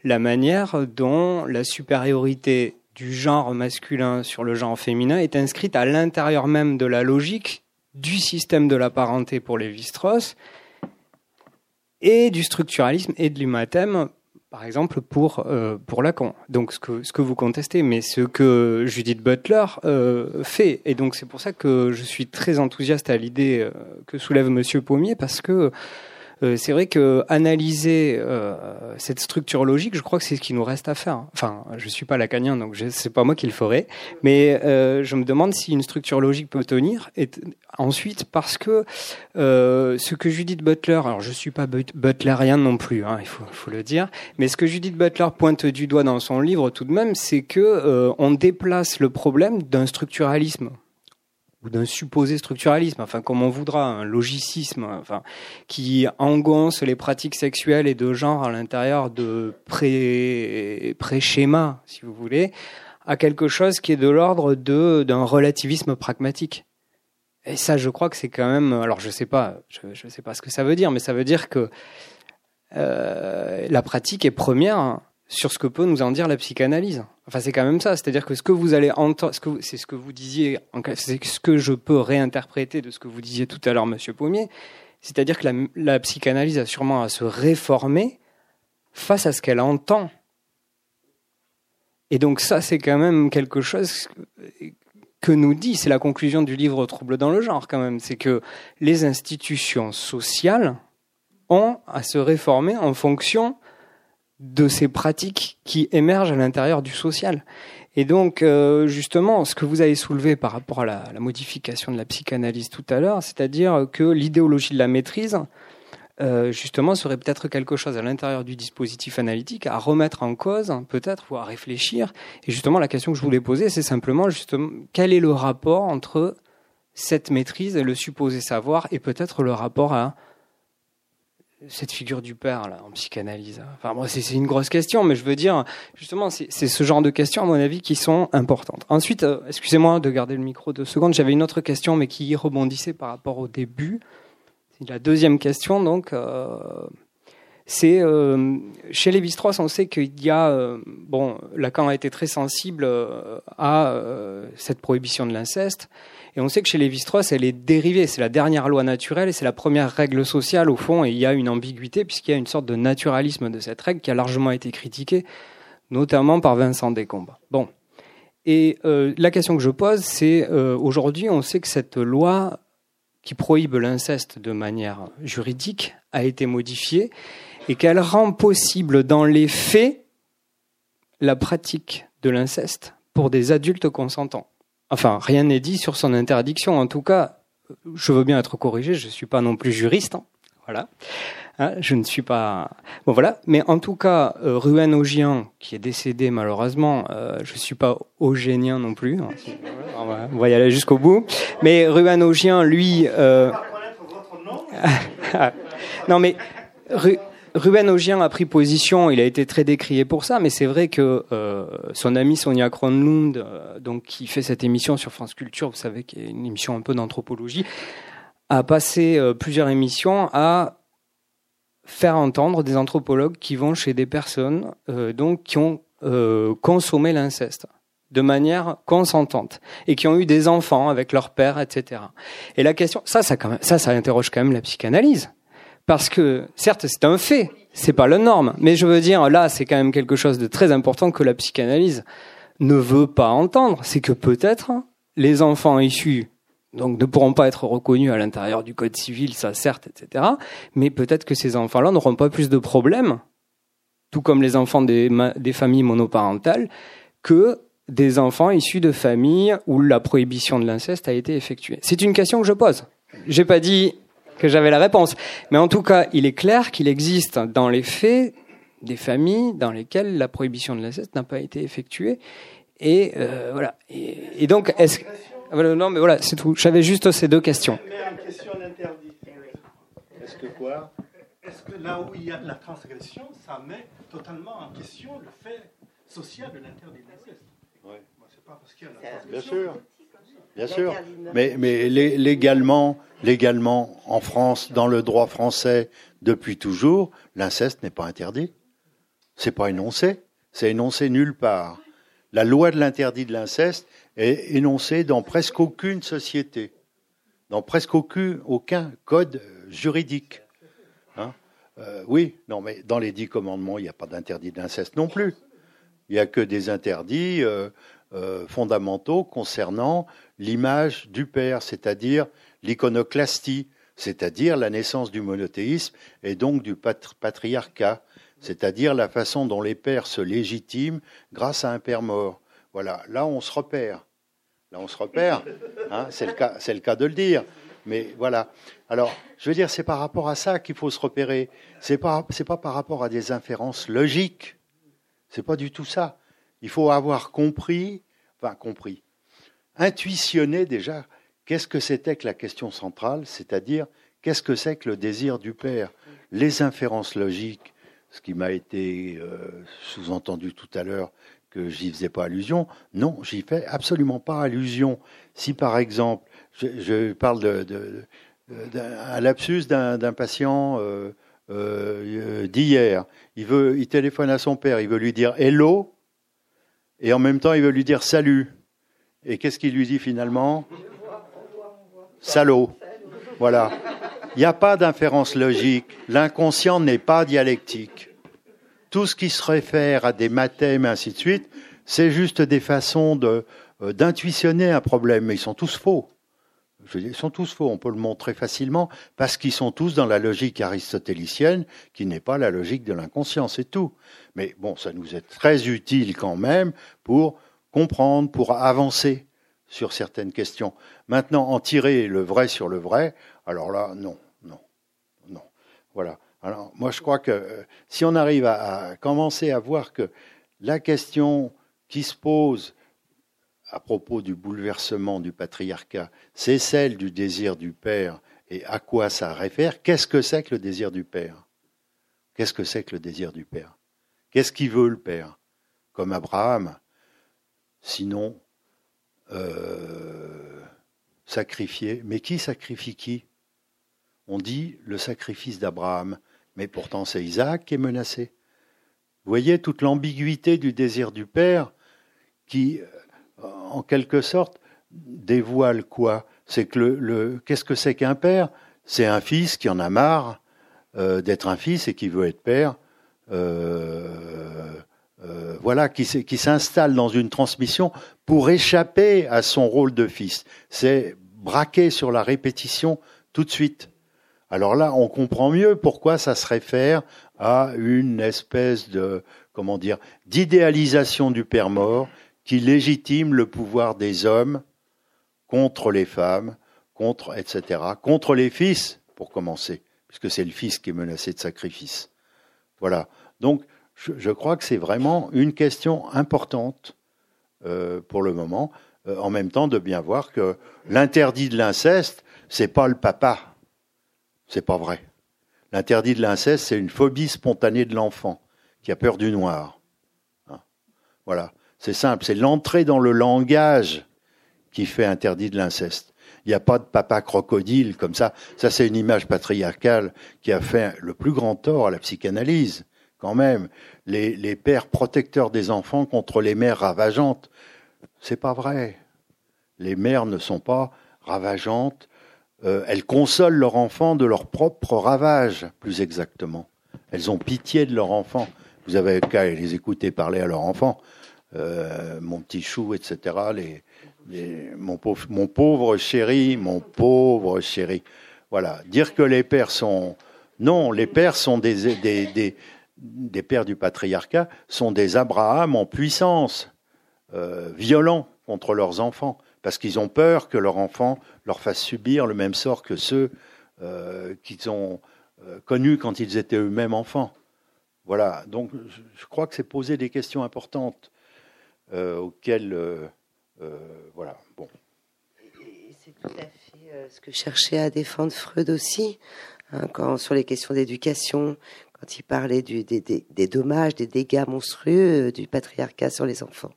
la manière dont la supériorité du genre masculin sur le genre féminin est inscrite à l'intérieur même de la logique du système de la parenté pour les strauss et du structuralisme et de l'humathème, par exemple, pour, euh, Lacan. Donc ce que, ce que vous contestez, mais ce que Judith Butler euh, fait. Et donc c'est pour ça que je suis très enthousiaste à l'idée euh, que soulève Monsieur Pommier, parce que euh, c'est vrai que analyser euh, cette structure logique, je crois que c'est ce qui nous reste à faire. Enfin, je suis pas lacanien, donc c'est pas moi qui le ferai, mais euh, je me demande si une structure logique peut tenir. Et ensuite, parce que ce que Judith Butler, alors je suis pas butlérien non plus, hein, il faut, faut, le dire, mais ce que Judith Butler pointe du doigt dans son livre tout de même, c'est que on déplace le problème d'un structuralisme ou d'un supposé structuralisme, enfin comme on voudra, un logicisme, enfin qui engonce les pratiques sexuelles et de genre à l'intérieur de pré pré-schémas, si vous voulez, à quelque chose qui est de l'ordre de d'un relativisme pragmatique. Et ça, je crois que c'est quand même. Alors, je sais pas, je, sais pas ce que ça veut dire, mais ça veut dire que euh, la pratique est première sur ce que peut nous en dire la psychanalyse. Enfin, c'est quand même ça. C'est-à-dire que ce que vous allez entendre, c'est ce que vous disiez, c'est ce que je peux réinterpréter de ce que vous disiez tout à l'heure, Monsieur Pommier. C'est-à-dire que la, psychanalyse a sûrement à se réformer face à ce qu'elle entend. Et donc ça, c'est quand même quelque chose que nous dit, c'est la conclusion du livre Trouble dans le genre quand même, c'est que les institutions sociales ont à se réformer en fonction de ces pratiques qui émergent à l'intérieur du social. Et donc, euh, justement, ce que vous avez soulevé par rapport à la, modification de la psychanalyse tout à l'heure, c'est-à-dire que l'idéologie de la maîtrise, euh, justement, serait peut-être quelque chose à l'intérieur du dispositif analytique à remettre en cause, peut-être, ou à réfléchir. Et justement, la question que je voulais poser, c'est simplement, justement, quel est le rapport entre cette maîtrise et le supposé savoir, et peut-être le rapport à cette figure du père là en psychanalyse Enfin, moi, c'est une grosse question, mais je veux dire, justement, c'est ce genre de questions, à mon avis, qui sont importantes. Ensuite, euh, excusez-moi de garder le micro deux secondes. J'avais une autre question, mais qui rebondissait par rapport au début. C'est la deuxième question, donc. Euh, c'est euh, chez les strauss on sait qu'il y a euh, bon Lacan a été très sensible euh, à cette prohibition de l'inceste. Et on sait que chez Lévi-Strauss elle est dérivée. C'est la dernière loi naturelle et c'est la première règle sociale au fond. Et il y a une ambiguïté puisqu'il y a une sorte de naturalisme de cette règle qui a largement été critiquée notamment par Vincent Descombes. Bon. Et la question que je pose c'est aujourd'hui on sait que cette loi qui prohibe l'inceste de manière juridique a été modifiée et qu'elle rend possible dans les faits la pratique de l'inceste pour des adultes consentants. Enfin, rien n'est dit sur son interdiction. En tout cas, je veux bien être corrigé, je ne suis pas non plus juriste. Hein. Voilà. Hein, je ne suis pas. Bon, voilà. Mais en tout cas, euh, Ruan Augian, qui est décédé malheureusement, euh, je ne suis pas eugénien non plus. Hein. On, va, y aller jusqu'au bout. Mais Ruan Augian, lui. Euh... non, mais. Ruben Augian a pris position, il a été très décrié pour ça, mais c'est vrai que euh, son ami Sonia Kronlund, euh, donc qui fait cette émission sur France Culture, vous savez, qui est une émission un peu d'anthropologie, a passé euh, plusieurs émissions à faire entendre des anthropologues qui vont chez des personnes donc qui ont consommé l'inceste de manière consentante et qui ont eu des enfants avec leur père, etc. Et la question, ça, ça, ça, ça interroge quand même la psychanalyse parce que certes c'est un fait, c'est pas la norme, mais je veux dire là c'est quand même quelque chose de très important que la psychanalyse ne veut pas entendre, c'est que peut-être les enfants issus donc ne pourront pas être reconnus à l'intérieur du code civil, ça certes, etc. Mais peut-être que ces enfants-là n'auront pas plus de problèmes, tout comme les enfants des, des familles monoparentales, que des enfants issus de familles où la prohibition de l'inceste a été effectuée. C'est une question que je pose. J'ai pas dit que j'avais la réponse. Mais en tout cas, il est clair qu'il existe dans les faits des familles dans lesquelles la prohibition de l'inceste n'a pas été effectuée. Et euh, voilà. Et, donc, est-ce que... Ah, non, mais voilà, c'est tout. J'avais juste ces deux questions. question Est-ce que quoi? Est-ce que là où il y a de la transgression, ça met totalement en question le fait social de l'interdit de l'inceste Oui. c'est pas parce qu'il y a de la transgression. Bien sûr. Bien sûr. Mais, mais légalement, légalement, en France, dans le droit français, depuis toujours, l'inceste n'est pas interdit. C'est pas énoncé. C'est énoncé nulle part. La loi de l'interdit de l'inceste est énoncée dans presque aucune société, dans presque aucun, aucun code juridique. Hein? Euh, oui, non, mais dans les dix commandements, il n'y a pas d'interdit de l'inceste non plus. Il n'y a que des interdits euh, euh, fondamentaux concernant l'image du Père, c'est-à-dire l'iconoclastie, c'est-à-dire la naissance du monothéisme et donc du patriarcat, c'est-à-dire la façon dont les pères se légitiment grâce à un père mort. Voilà, là on se repère. Là on se repère, hein, c'est le, cas, le cas de le dire. Mais voilà. Alors, je veux dire, c'est par rapport à ça qu'il faut se repérer. C'est pas, c'est pas par rapport à des inférences logiques. C'est pas du tout ça. Il faut avoir compris, enfin compris, intuitionné déjà qu'est-ce que c'était que la question centrale, c'est-à-dire qu'est-ce que c'est que le désir du Père Les inférences logiques, ce qui m'a été euh, sous-entendu tout à l'heure que j'y faisais pas allusion, non, j'y fais absolument pas allusion. Si par exemple, je, parle de, d'un lapsus d'un patient euh, euh, d'hier, il veut, il téléphone à son père, il veut lui dire hello, et en même temps il veut lui dire salut. Et qu'est-ce qu'il lui dit finalement? Salaud. Voilà. Il n'y a pas d'inférence logique. L'inconscient n'est pas dialectique. Tout ce qui se réfère à des mathèmes et ainsi de suite, c'est juste des façons euh, d'intuitionner un problème. Mais ils sont tous faux. Ils sont tous faux. On peut le montrer facilement parce qu'ils sont tous dans la logique aristotélicienne qui n'est pas la logique de l'inconscient. C'est tout. Mais bon, ça nous est très utile quand même pour comprendre, pour avancer sur certaines questions. Maintenant, en tirer le vrai sur le vrai, alors là, non, non, non. Voilà. Alors, moi, je crois que euh, si on arrive à, commencer à voir que la question qui se pose à propos du bouleversement du patriarcat, c'est celle du désir du Père et à quoi ça réfère, qu'est-ce que c'est que le désir du Père? Qu'est-ce que c'est que le désir du Père? Qu'est-ce qu'il veut le Père? Comme Abraham, sinon euh, sacrifier. Mais qui sacrifie qui? On dit le sacrifice d'Abraham. Mais pourtant, c'est Isaac qui est menacé. Voyez toute l'ambiguïté du désir du père qui, en quelque sorte, dévoile quoi? C'est que le, qu'est-ce que c'est qu'un père? C'est un fils qui en a marre euh, d'être un fils et qui veut être père. Euh, voilà, qui, qui s'installe dans une transmission pour échapper à son rôle de fils. C'est braquer sur la répétition tout de suite. Alors là, on comprend mieux pourquoi ça se réfère à une espèce de, comment dire, d'idéalisation du père mort qui légitime le pouvoir des hommes contre les femmes, contre, etc., contre les fils, pour commencer, puisque c'est le fils qui est menacé de sacrifice. Voilà. Donc, je, crois que c'est vraiment une question importante euh, pour le moment. Euh, en même temps, de bien voir que l'interdit de l'inceste, c'est pas le papa. C'est pas vrai. L'interdit de l'inceste, c'est une phobie spontanée de l'enfant qui a peur du noir. Hein. voilà. C'est simple. C'est l'entrée dans le langage qui fait interdit de l'inceste. Il n'y a pas de papa crocodile comme ça. Ça, c'est une image patriarcale qui a fait le plus grand tort à la psychanalyse, quand même. Les, pères protecteurs des enfants contre les mères ravageantes. C'est pas vrai. Les mères ne sont pas ravageantes. Euh, elles consolent leur enfant de leur propre ravage, plus exactement. Elles ont pitié de leur enfant. Vous avez qu'à les écouter parler à leur enfant. Euh, mon petit chou, etc. Mon, pauvre, chéri, mon pauvre chéri. Voilà. Dire que les pères sont. Non, les pères sont des, pères du patriarcat, sont des Abraham en puissance. Euh, violents contre leurs enfants, parce qu'ils ont peur que leur enfant leur fasse subir le même sort que ceux euh, qu'ils ont connus quand ils étaient eux-mêmes enfants. Voilà, donc je crois que c'est poser des questions importantes auxquelles, voilà, bon. C'est tout à fait ce que cherchait à défendre Freud aussi, hein, quand, sur les questions d'éducation, quand il parlait du, des, dommages, des dégâts monstrueux du patriarcat sur les enfants.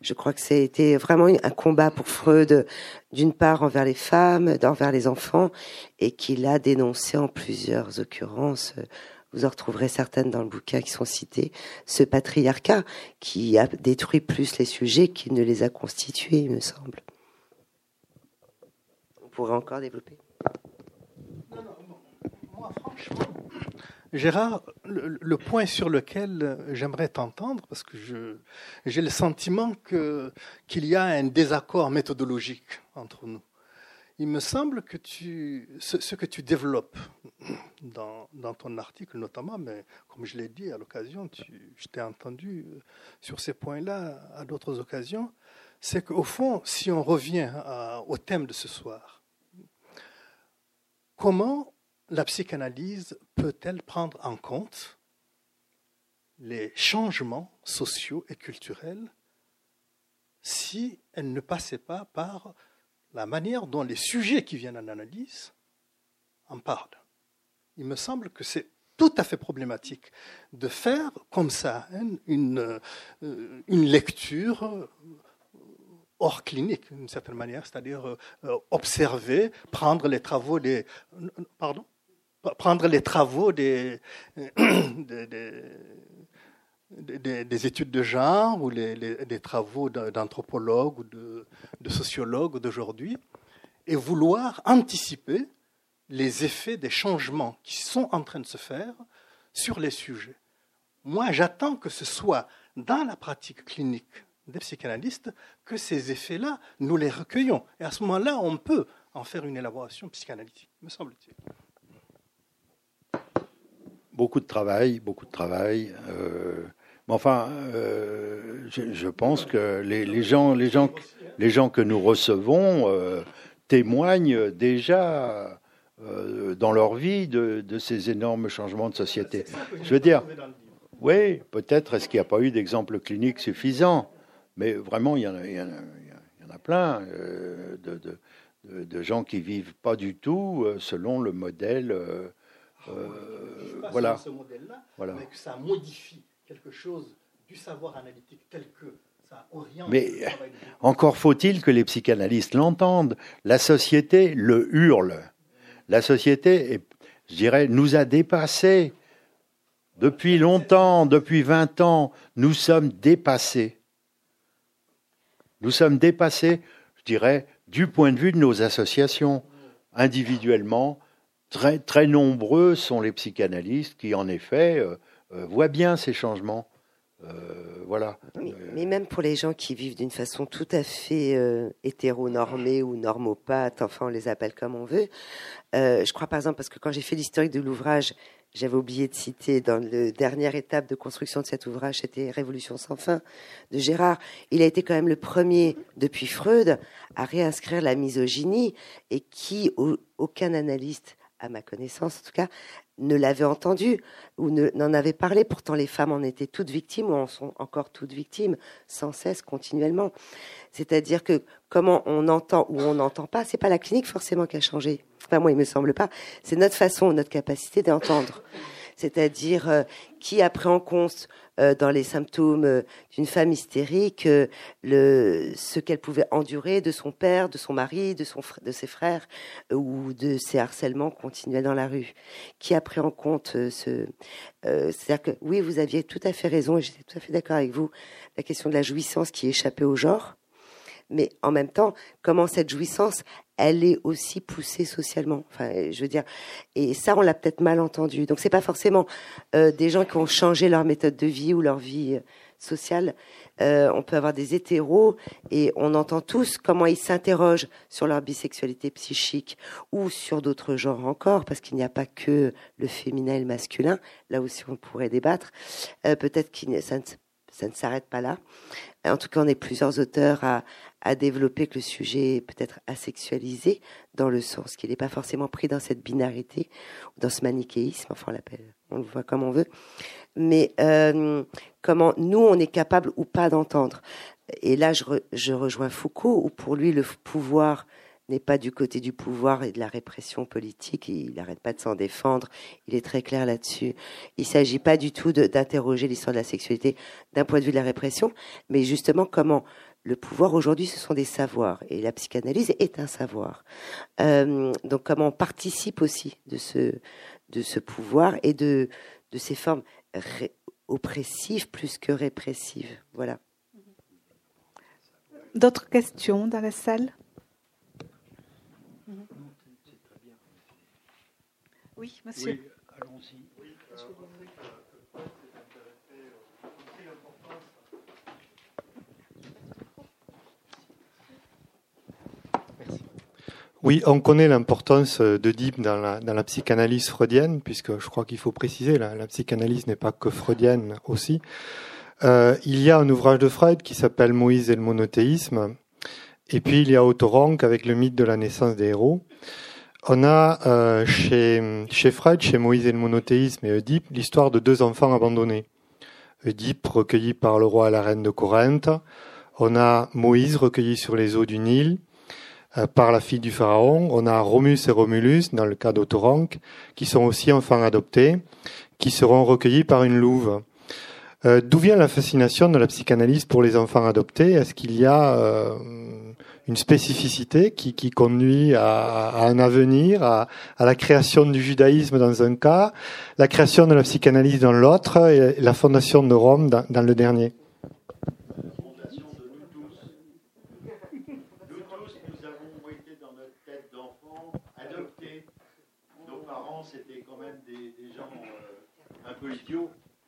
Je crois que été vraiment un combat pour Freud, d'une part envers les femmes, envers les enfants, et qu'il a dénoncé en plusieurs occurrences. Vous en retrouverez certaines dans le bouquin qui sont citées. Ce patriarcat qui a détruit plus les sujets qu'il ne les a constitués, il me semble. On pourrait encore développer. Non, non, moi, franchement, Gérard, le, point sur lequel j'aimerais t'entendre, parce que j'ai le sentiment qu'il y a un désaccord méthodologique entre nous. Il me semble que ce, que tu développes dans, ton article notamment, mais comme je l'ai dit à l'occasion, je t'ai entendu sur ces points-là à d'autres occasions, c'est qu'au fond, si on revient au thème de ce soir, comment la psychanalyse peut-elle prendre en compte les changements sociaux et culturels si elle ne passait pas par la manière dont les sujets qui viennent en analyse en parlent. Il me semble que c'est tout à fait problématique de faire comme ça une, euh, une lecture hors clinique, d'une certaine manière, c'est-à-dire euh, observer, prendre les travaux des... Pardon prendre les travaux des, études de genre ou les, des travaux d'anthropologues ou de, de sociologues d'aujourd'hui et vouloir anticiper les effets des changements qui sont en train de se faire sur les sujets. Moi, j'attends que ce soit dans la pratique clinique des psychanalystes que ces effets-là, nous les recueillons. Et à ce moment-là, on peut en faire une élaboration psychanalytique, me semble-t-il beaucoup de travail, beaucoup de travail. Euh, mais enfin, euh, je, pense que les, gens, les, gens, les gens que nous recevons euh, témoignent déjà dans leur vie de, ces énormes changements de société. Je veux dire, oui, peut-être est-ce qu'il n'y a pas eu d'exemples cliniques suffisants, mais vraiment, il y en a, il y en a, plein de, de, de, gens qui vivent pas du tout selon le modèle euh, voilà. ce modèle-là, voilà. mais que ça modifie quelque chose du savoir analytique tel que ça oriente. Mais encore faut-il que les psychanalystes l'entendent. La société le hurle. La société, je dirais, nous a dépassés. Depuis longtemps, depuis 20 ans, nous sommes dépassés. Nous sommes dépassés, je dirais, du point de vue de nos associations. Individuellement, très, très nombreux sont les psychanalystes qui, en effet, euh, voient bien ces changements. Euh, voilà. Mais, même pour les gens qui vivent d'une façon tout à fait hétéronormée ou normopathe, enfin on les appelle comme on veut, je crois par exemple, parce que quand j'ai fait l'historique de l'ouvrage, j'avais oublié de citer dans la dernière étape de construction de cet ouvrage, c'était Révolution sans fin de Gérard. Il a été quand même le premier depuis Freud à réinscrire la misogynie et qui aucun analyste, à ma connaissance en tout cas, ne l'avait entendu ou n'en avait parlé. Pourtant, les femmes en étaient toutes victimes ou en sont encore toutes victimes, sans cesse, continuellement. C'est-à-dire que comment on entend ou on n'entend pas, c'est pas la clinique forcément qui a changé. Enfin, moi, il me semble pas. C'est notre façon, notre capacité d'entendre. C'est-à-dire euh, qui a pris en compte euh, dans les symptômes euh, d'une femme hystérique ce qu'elle pouvait endurer de son père, de son mari, de ses frères ou de ses harcèlements continuels dans la rue. Qui a pris en compte ce... C'est-à-dire que oui, vous aviez tout à fait raison et j'étais tout à fait d'accord avec vous, la question de la jouissance qui échappait au genre mais en même temps, comment cette jouissance, elle est aussi poussée socialement. Enfin, je veux dire, et ça, on l'a peut-être mal entendu. Donc, c'est pas forcément euh, des gens qui ont changé leur méthode de vie ou leur vie euh, sociale. Euh, on peut avoir des hétéros et on entend tous comment ils s'interrogent sur leur bisexualité psychique ou sur d'autres genres encore, parce qu'il n'y a pas que le féminin et le masculin. Là aussi, on pourrait débattre. peut-être que ça ne s'arrête pas là. En tout cas, on est plusieurs auteurs à, à développer que le sujet est peut-être asexualisé dans le sens qu'il n'est pas forcément pris dans cette binarité ou dans ce manichéisme, enfin on l'appelle, on le voit comme on veut, mais euh, comment nous on est capable ou pas d'entendre. Et là je, je rejoins Foucault où pour lui le pouvoir n'est pas du côté du pouvoir et de la répression politique. Il n'arrête pas de s'en défendre. Il est très clair là-dessus. Il ne s'agit pas du tout d'interroger l'histoire de la sexualité d'un point de vue de la répression, mais justement comment le pouvoir aujourd'hui, ce sont des savoirs, et la psychanalyse est un savoir. Euh, donc, comment on participe aussi de ce, de ce pouvoir et de, de ces formes oppressives plus que répressives. Voilà. D'autres questions dans la salle Oui, monsieur. Oui, Oui, on connaît l'importance d'Oedipe dans la, dans la psychanalyse freudienne, puisque je crois qu'il faut préciser, la, la psychanalyse n'est pas que freudienne aussi. Euh, il y a un ouvrage de Freud qui s'appelle Moïse et le monothéisme, et puis il y a Autoronque avec le mythe de la naissance des héros. On a euh, chez, chez Freud, chez Moïse et le monothéisme et Oedipe, l'histoire de deux enfants abandonnés. Oedipe recueilli par le roi et la reine de Corinthe. On a Moïse recueilli sur les eaux du Nil. Euh, par la fille du pharaon. On a Romus et Romulus, dans le cas d'Autoranque, qui sont aussi enfants adoptés, qui seront recueillis par une louve. Euh, D'où vient la fascination de la psychanalyse pour les enfants adoptés? Est-ce qu'il y a euh, une spécificité qui, conduit à, un avenir, à, la création du judaïsme dans un cas, la création de la psychanalyse dans l'autre et la fondation de Rome dans le dernier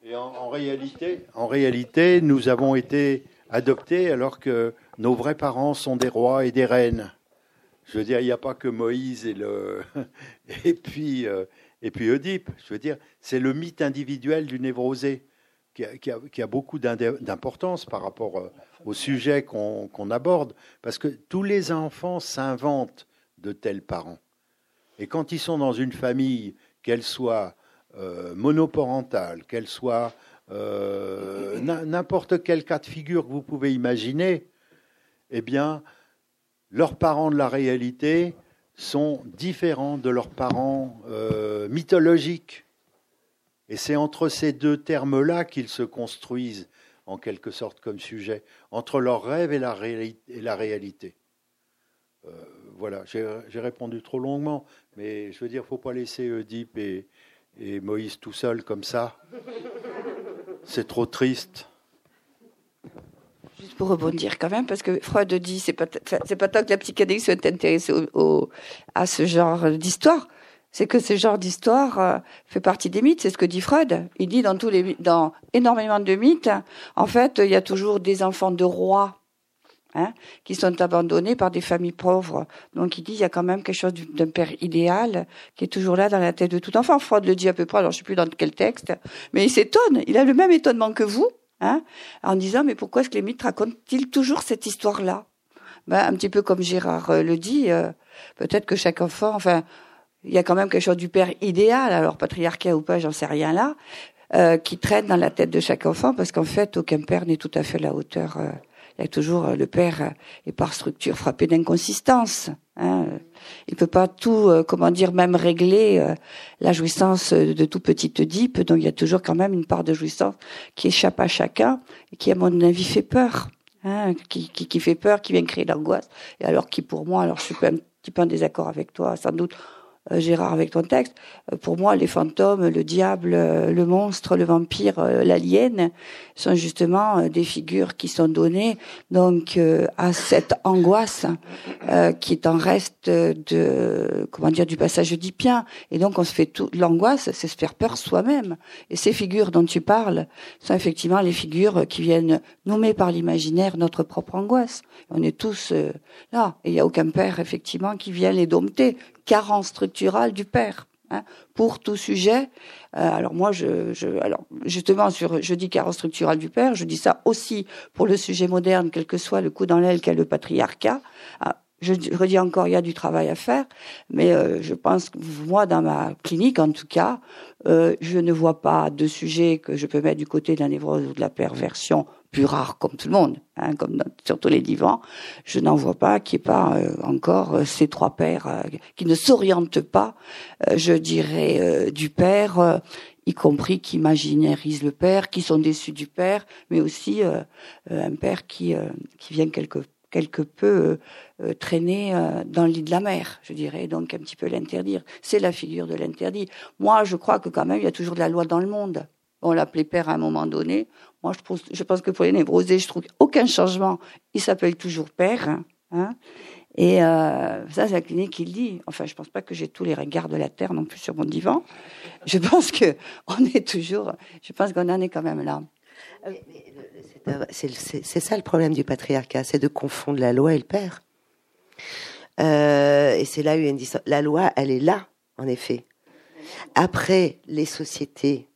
Et en, en réalité, nous avons été adoptés alors que nos vrais parents sont des rois et des reines. Je veux dire, il n'y a pas que Moïse et le et puis euh, et puis Oedipe. Je veux dire, c'est le mythe individuel du névrosé qui a, beaucoup d'importance par rapport euh, au sujet qu'on aborde, parce que tous les enfants s'inventent de tels parents. Et quand ils sont dans une famille, qu'elle soit euh, monoparentale, qu'elle soit euh, n'importe quel cas de figure que vous pouvez imaginer, eh bien, leurs parents de la réalité sont différents de leurs parents euh, mythologiques. Et c'est entre ces deux termes-là qu'ils se construisent, en quelque sorte, comme sujet, entre leur rêve et la, réalité. voilà, j'ai répondu trop longuement, mais je veux dire, il ne faut pas laisser Oedipe et, Moïse tout seul comme ça. C'est trop triste. Juste pour rebondir quand même, parce que Freud dit c'est pas pas tant que la psychanalyse soit intéressée à ce genre d'histoire, c'est que ce genre d'histoire euh, fait partie des mythes. C'est ce que dit Freud. Il dit dans tous les dans énormément de mythes, en fait, il y a toujours des enfants de rois Hein, qui sont abandonnés par des familles pauvres. Donc il dit il y a quand même quelque chose d'un père idéal qui est toujours là dans la tête de tout enfant. Freud le dit à peu près, alors je sais plus dans quel texte, mais il s'étonne, il a le même étonnement que vous, hein, en disant mais pourquoi est-ce que les mythes racontent-ils toujours cette histoire-là? Ben, Un petit peu comme Gérard euh, le dit, euh, peut-être que chaque enfant, enfin, il y a quand même quelque chose du père idéal, alors patriarcat ou pas, j'en sais rien là, euh, qui traîne dans la tête de chaque enfant, parce qu'en fait, aucun père n'est tout à fait à la hauteur il y a toujours euh, le père euh, est par structure frappé d'inconsistance. Hein. Il peut pas tout, euh, comment dire, même régler la jouissance de tout petit Oedipe. Donc il y a toujours quand même une part de jouissance qui échappe à chacun et qui, à mon avis, fait peur. Hein, qui, qui, qui, fait peur, qui vient créer l'angoisse. Et alors qui, pour moi, alors je suis un petit peu en désaccord avec toi, sans doute, euh, Gérard, avec ton texte, euh, pour moi, les fantômes, le diable, euh, le monstre, le vampire, l'alien, sont justement des figures qui sont données donc à cette angoisse qui est en reste de comment dire du passage oedipien. Et donc on se fait tout l'angoisse, c'est se faire peur soi-même. Et ces figures dont tu parles sont effectivement les figures qui viennent nommer par l'imaginaire notre propre angoisse. On est tous là, et il n'y a aucun père effectivement qui vient les dompter, carence structurale du père. Hein, pour tout sujet. Euh, alors moi, je, alors justement sur, je dis carence structurale du père, je dis ça aussi pour le sujet moderne, quel que soit le coup dans l'aile qu'est le patriarcat. Ah, je redis encore, il y a du travail à faire, mais euh, je pense que moi, dans ma clinique en tout cas, euh, je ne vois pas de sujet que je peux mettre du côté de la névrose ou de la perversion plus rare comme tout le monde, hein, comme sur tous les divans, je n'en vois pas qui est pas euh, encore euh, ces trois pères euh, qui ne s'orientent pas, je dirais, du père, y compris qui imaginarisent le père, qui sont déçus du père, mais aussi un père qui qui vient quelque quelque peu traîner dans le lit de la mer, je dirais, donc un petit peu l'interdire. C'est la figure de l'interdit. Moi, je crois que quand même, il y a toujours de la loi dans le monde on l'appelait père à un moment donné. Moi, je pense, que pour les névrosés, je trouve aucun changement. Il s'appelle toujours père. Hein, et euh, ça, c'est la clinique qui le dit. Enfin, je pense pas que j'ai tous les regards de la terre non plus sur mon divan. Je pense que on est toujours. Je pense qu'on en est quand même là. C'est ça le problème du patriarcat, c'est de confondre la loi et le père. Euh, et c'est là où il La loi, elle est là, en effet. Après, les sociétés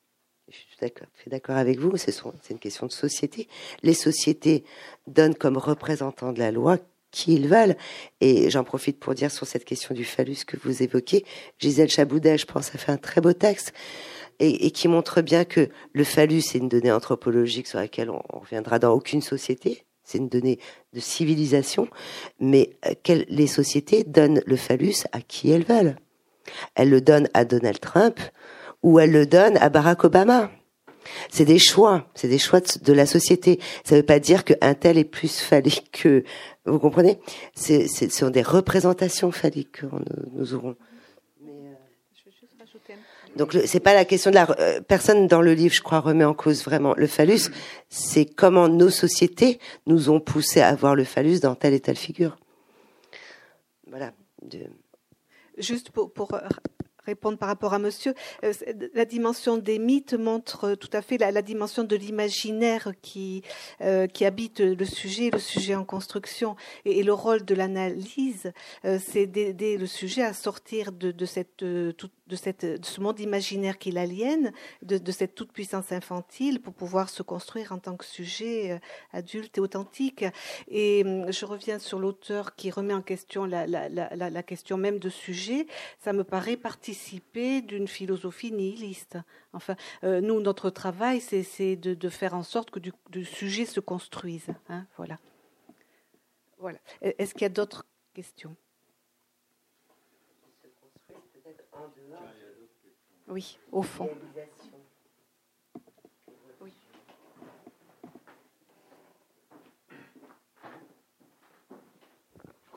je suis d'accord avec vous, c'est une question de société. Les sociétés donnent comme représentants de la loi qui ils veulent. Et j'en profite pour dire sur cette question du phallus que vous évoquez, Gisèle Chaboudet, je pense, a fait un très beau texte et, qui montre bien que le phallus est une donnée anthropologique sur laquelle on, reviendra dans aucune société. C'est une donnée de civilisation, mais euh, les sociétés donnent le phallus à qui elles veulent. Elles le donnent à Donald Trump ou elles le donnent à Barack Obama. C'est des choix, c'est des choix de la société. Ça ne veut pas dire qu'un tel est plus phallique que, vous comprenez? Ce sont des représentations phalliques que nous, aurons. Donc c'est pas la question de la euh, personne dans le livre, je crois, remet en cause vraiment le phallus. C'est comment nos sociétés nous ont poussé à voir le phallus dans telle et telle figure. Voilà. Juste pour, répondre par rapport à monsieur. Euh, la dimension des mythes montre tout à fait la, dimension de l'imaginaire qui, euh, qui habite le sujet, le sujet en construction. Et, le rôle de l'analyse, euh, c'est d'aider le sujet à sortir de, cette, toute de, ce monde imaginaire qui l'aliène, de, cette toute-puissance infantile pour pouvoir se construire en tant que sujet euh, adulte et authentique. Et hum, je reviens sur l'auteur qui remet en question la, question même de sujet. Ça me paraît participer d'une philosophie nihiliste. Enfin, euh, nous, notre travail, c'est de, faire en sorte que du, du sujet se construise. Hein, voilà. Voilà. Est-ce qu'il y a d'autres questions? Oui, au fond.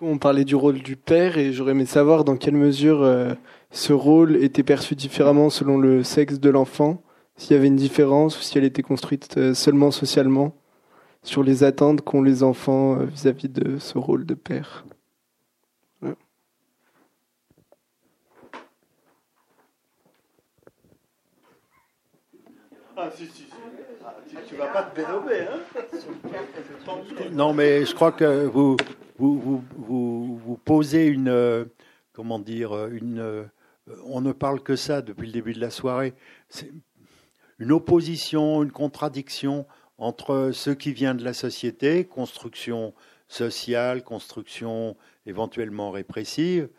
On parlait du rôle du père et j'aurais aimé savoir dans quelle mesure euh, ce rôle était perçu différemment selon le sexe de l'enfant, s'il y avait une différence ou si elle était construite euh, seulement socialement sur les attentes qu'ont les enfants euh, vis-à-vis de ce rôle de père. Ah, tu, vas pas te hein Non, mais je crois que vous, posez une. Euh, comment dire une, On ne parle que ça depuis le début de la soirée. C'est une opposition, une contradiction entre ce qui vient de la société, construction sociale, construction éventuellement répressive,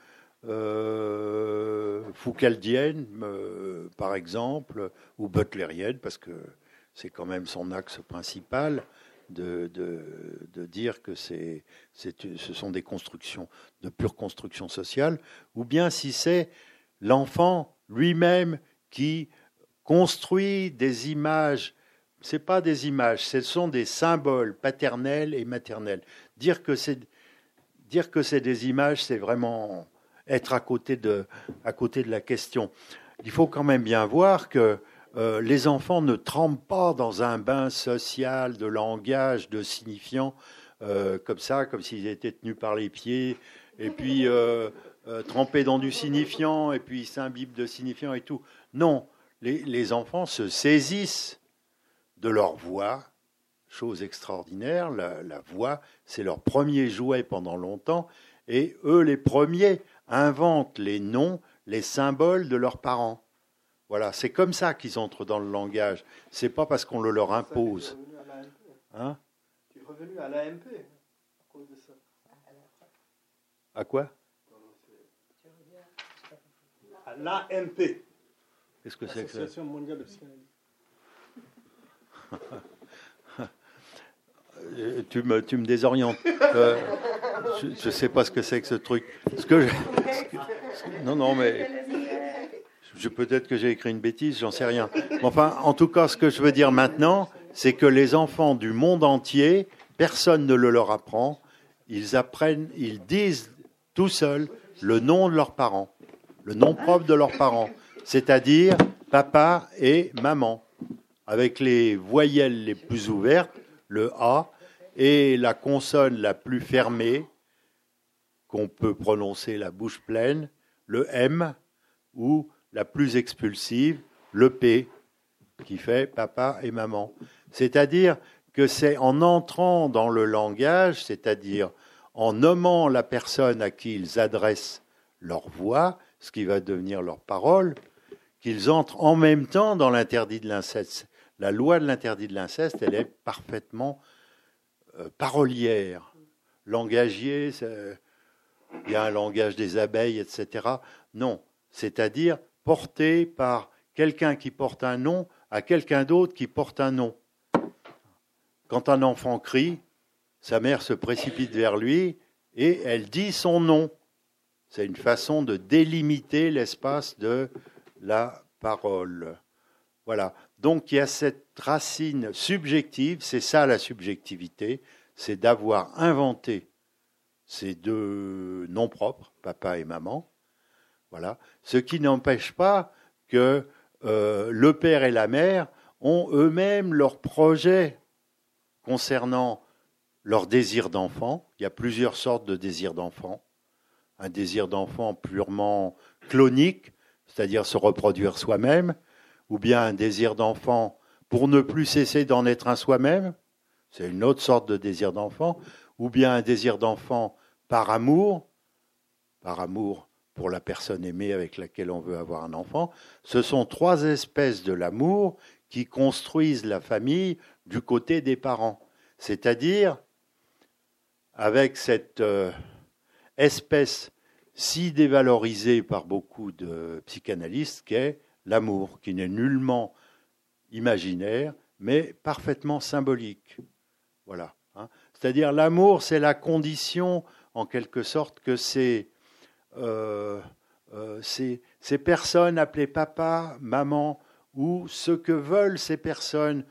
euh, foucaldienne, euh, par exemple, ou butlerienne, parce que c'est quand même son axe principal de, de, dire que c'est, ce sont des constructions de pure construction sociale, ou bien si c'est l'enfant lui-même qui construit des images. Ce pas des images, ce sont des symboles paternels et maternels. Dire que c'est dire que c'est des images, c'est vraiment être à côté de à côté de la question. Il faut quand même bien voir que euh, les enfants ne trempent pas dans un bain social de langage, de signifiant, euh, comme ça, comme s'ils étaient tenus par les pieds, et puis euh, trempés dans du signifiant, et puis s'imbibent de signifiant et tout. Non, les, enfants se saisissent de leur voix, chose extraordinaire. La, voix, c'est leur premier jouet pendant longtemps, et eux, les premiers, inventent les noms, les symboles de leurs parents. Voilà, c'est comme ça qu'ils entrent dans le langage. C'est pas parce qu'on le leur impose. Hein? Tu es revenu à l'AMP à cause de ça. À quoi? À l'AMP. Qu'est-ce que c'est que ça? Mondiale de psychanalyse. tu, me, tu me désorientes. Euh, je ne sais pas ce que c'est que ce truc. Ce que non, non, mais peut-être que j'ai écrit une bêtise, j'en sais rien. Enfin, en tout cas, ce que je veux dire maintenant, c'est que les enfants du monde entier, personne ne le leur apprend. Ils apprennent, ils disent tout seuls le nom de leurs parents, le nom propre de leurs parents c'est-à-dire papa et maman, avec les voyelles les plus ouvertes, le A, et la consonne la plus fermée, qu'on peut prononcer la bouche pleine, le M, ou la plus expulsive, le P, qui fait papa et maman. C'est-à-dire que c'est en entrant dans le langage, c'est-à-dire en nommant la personne à qui ils adressent leur voix, ce qui va devenir leur parole, qu'ils entrent en même temps dans l'interdit de l'inceste. La loi de l'interdit de l'inceste, elle est parfaitement euh, parolière. Langagier, il y a un langage des abeilles, etc. Non, c'est-à-dire porté par quelqu'un qui porte un nom à quelqu'un d'autre qui porte un nom. Quand un enfant crie, sa mère se précipite vers lui et elle dit son nom. C'est une façon de délimiter l'espace de la parole. Voilà. Donc il y a cette racine subjective, c'est ça la subjectivité, c'est d'avoir inventé ces deux noms propres, papa et maman. Voilà. Ce qui n'empêche pas que euh, le père et la mère ont eux-mêmes leurs projets concernant leur désir d'enfant. Il y a plusieurs sortes de désirs d'enfant. Un désir d'enfant purement clonique, c'est-à-dire se reproduire soi-même, ou bien un désir d'enfant pour ne plus cesser d'en être un soi-même, c'est une autre sorte de désir d'enfant, ou bien un désir d'enfant par amour, par amour pour la personne aimée avec laquelle on veut avoir un enfant. Ce sont trois espèces de l'amour qui construisent la famille du côté des parents, c'est-à-dire avec cette euh, espèce si dévalorisé par beaucoup de psychanalystes qu'est l'amour, qui n'est nullement imaginaire, mais parfaitement symbolique. Voilà. Hein. C'est-à-dire l'amour, c'est la condition, en quelque sorte, que ces, euh, euh, ces, ces, personnes appelées papa, maman, ou ce que veulent ces personnes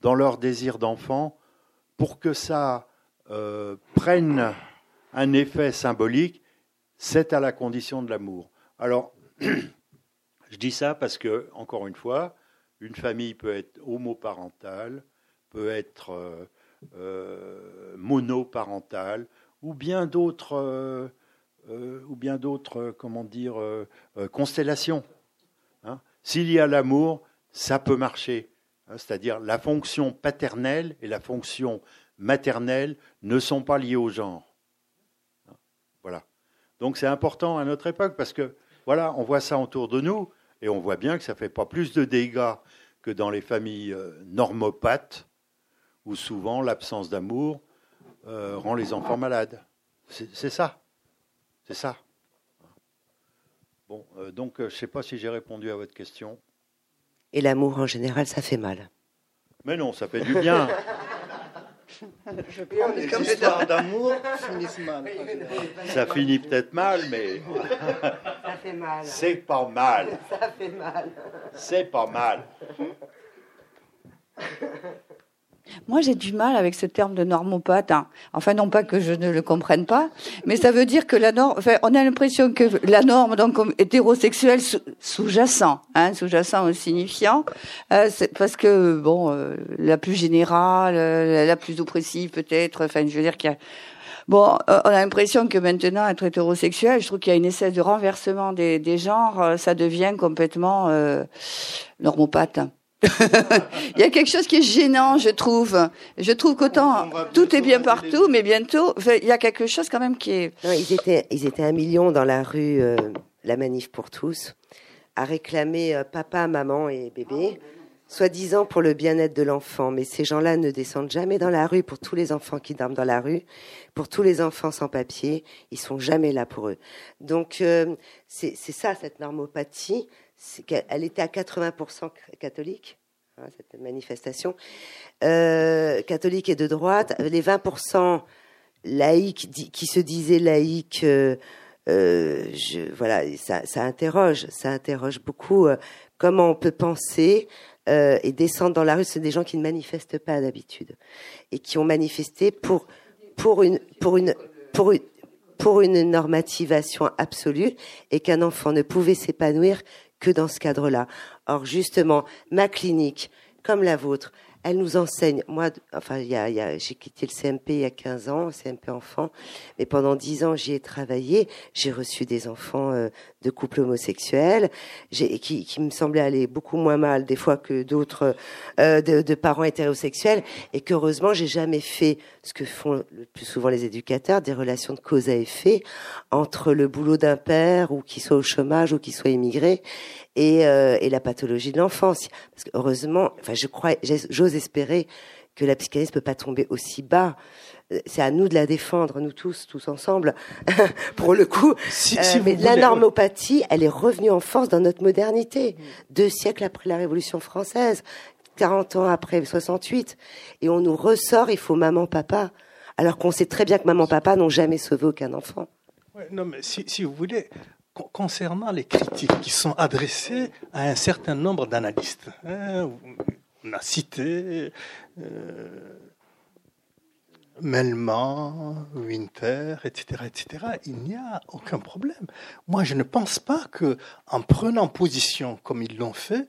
dans leur désir d'enfant, pour que ça euh, prenne un effet symbolique, c'est à la condition de l'amour. Alors, je dis ça parce que, encore une fois, Une famille peut être homoparentale, peut être euh, euh, monoparentale, ou bien d'autres, ou bien d'autres, comment dire, constellations. Hein. S'il y a l'amour, ça peut marcher. Hein, c'est-à-dire la fonction paternelle et la fonction maternelle ne sont pas liées au genre. Hein, voilà. Donc c'est important à notre époque parce que voilà, on voit ça autour de nous et on voit bien que ça ne fait pas plus de dégâts que dans les familles euh, normopathes où souvent l'absence d'amour euh, rend les enfants malades. C'est ça. C'est ça. Bon, euh, donc je ne sais pas si j'ai répondu à votre question. Et l'amour en général, ça fait mal. Mais non, ça fait du bien. Je prends les histoires d'amour finissent mal. Ça finit peut-être mal, mais. Ça fait mal. C'est pas mal. Ça fait mal. C'est pas mal. Moi, j'ai du mal avec ce terme de normopathe. Hein. Enfin, non pas que je ne le comprenne pas, mais ça veut dire que la norme. Enfin, on a l'impression que la norme, donc comme hétérosexuelle, sous-jacent, hein, sous-jacent au signifiant, euh, parce que bon, euh, la plus générale, euh, la plus oppressive peut-être. Enfin, je veux dire qu'il y a Bon, euh, on a l'impression que maintenant, être hétérosexuel, je trouve qu'il y a une espèce de renversement des, des genres, ça devient complètement euh, normopathe. il y a quelque chose qui est gênant, je trouve. Je trouve qu'autant tout est bien partout, mais bientôt, il y a quelque chose quand même qui est. Non, ils étaient, ils étaient un million dans la rue, euh, la manif pour tous, à réclamer euh, papa, maman et bébé, soi-disant pour le bien-être de l'enfant. Mais ces gens-là ne descendent jamais dans la rue pour tous les enfants qui dorment dans la rue, pour tous les enfants sans papier. Ils sont jamais là pour eux. Donc euh, c'est ça cette normopathie elle était à 80% catholique, hein, cette manifestation, euh, catholique et de droite. Les 20% laïcs qui se disaient laïcs, euh, euh, je, voilà, ça, ça, interroge, ça interroge beaucoup comment on peut penser et descendre dans la rue. C'est des gens qui ne manifestent pas d'habitude et qui ont manifesté pour une pour une normativation absolue et qu'un enfant ne pouvait s'épanouir que dans ce cadre-là. Or, justement, ma clinique, comme la vôtre, elle nous enseigne. Moi, enfin, y a, y a, j'ai quitté le CMP il y a 15 ans, CMP enfant, mais pendant 10 ans, j'y ai travaillé. J'ai reçu des enfants euh, de couples homosexuels, qui, qui me semblaient aller beaucoup moins mal des fois que d'autres euh, de, de, parents hétérosexuels, et qu'heureusement, j'ai jamais fait ce que font le plus souvent les éducateurs, des relations de cause à effet entre le boulot d'un père ou qui soit au chômage ou qui soit immigré et, euh, et la pathologie de l'enfance. Parce que heureusement, enfin, je crois, j'ose espérer que la psychanalyse peut pas tomber aussi bas. Euh, c'est à nous de la défendre, nous tous, tous ensemble, pour le coup. Si, euh, mais la normopathie, elle est revenue en force dans notre modernité. Deux siècles après la Révolution française, 40 ans après 68, et on nous ressort, il faut maman, papa, alors qu'on sait très bien que maman, papa n'ont jamais sauvé aucun enfant. Ouais, non, mais si, si vous voulez, concernant les critiques qui sont adressées à un certain nombre d'analystes, hein, on a cité euh, Melman, Winter, etc., etc. Il n'y a aucun problème. Moi, je ne pense pas que, en prenant position comme ils l'ont fait,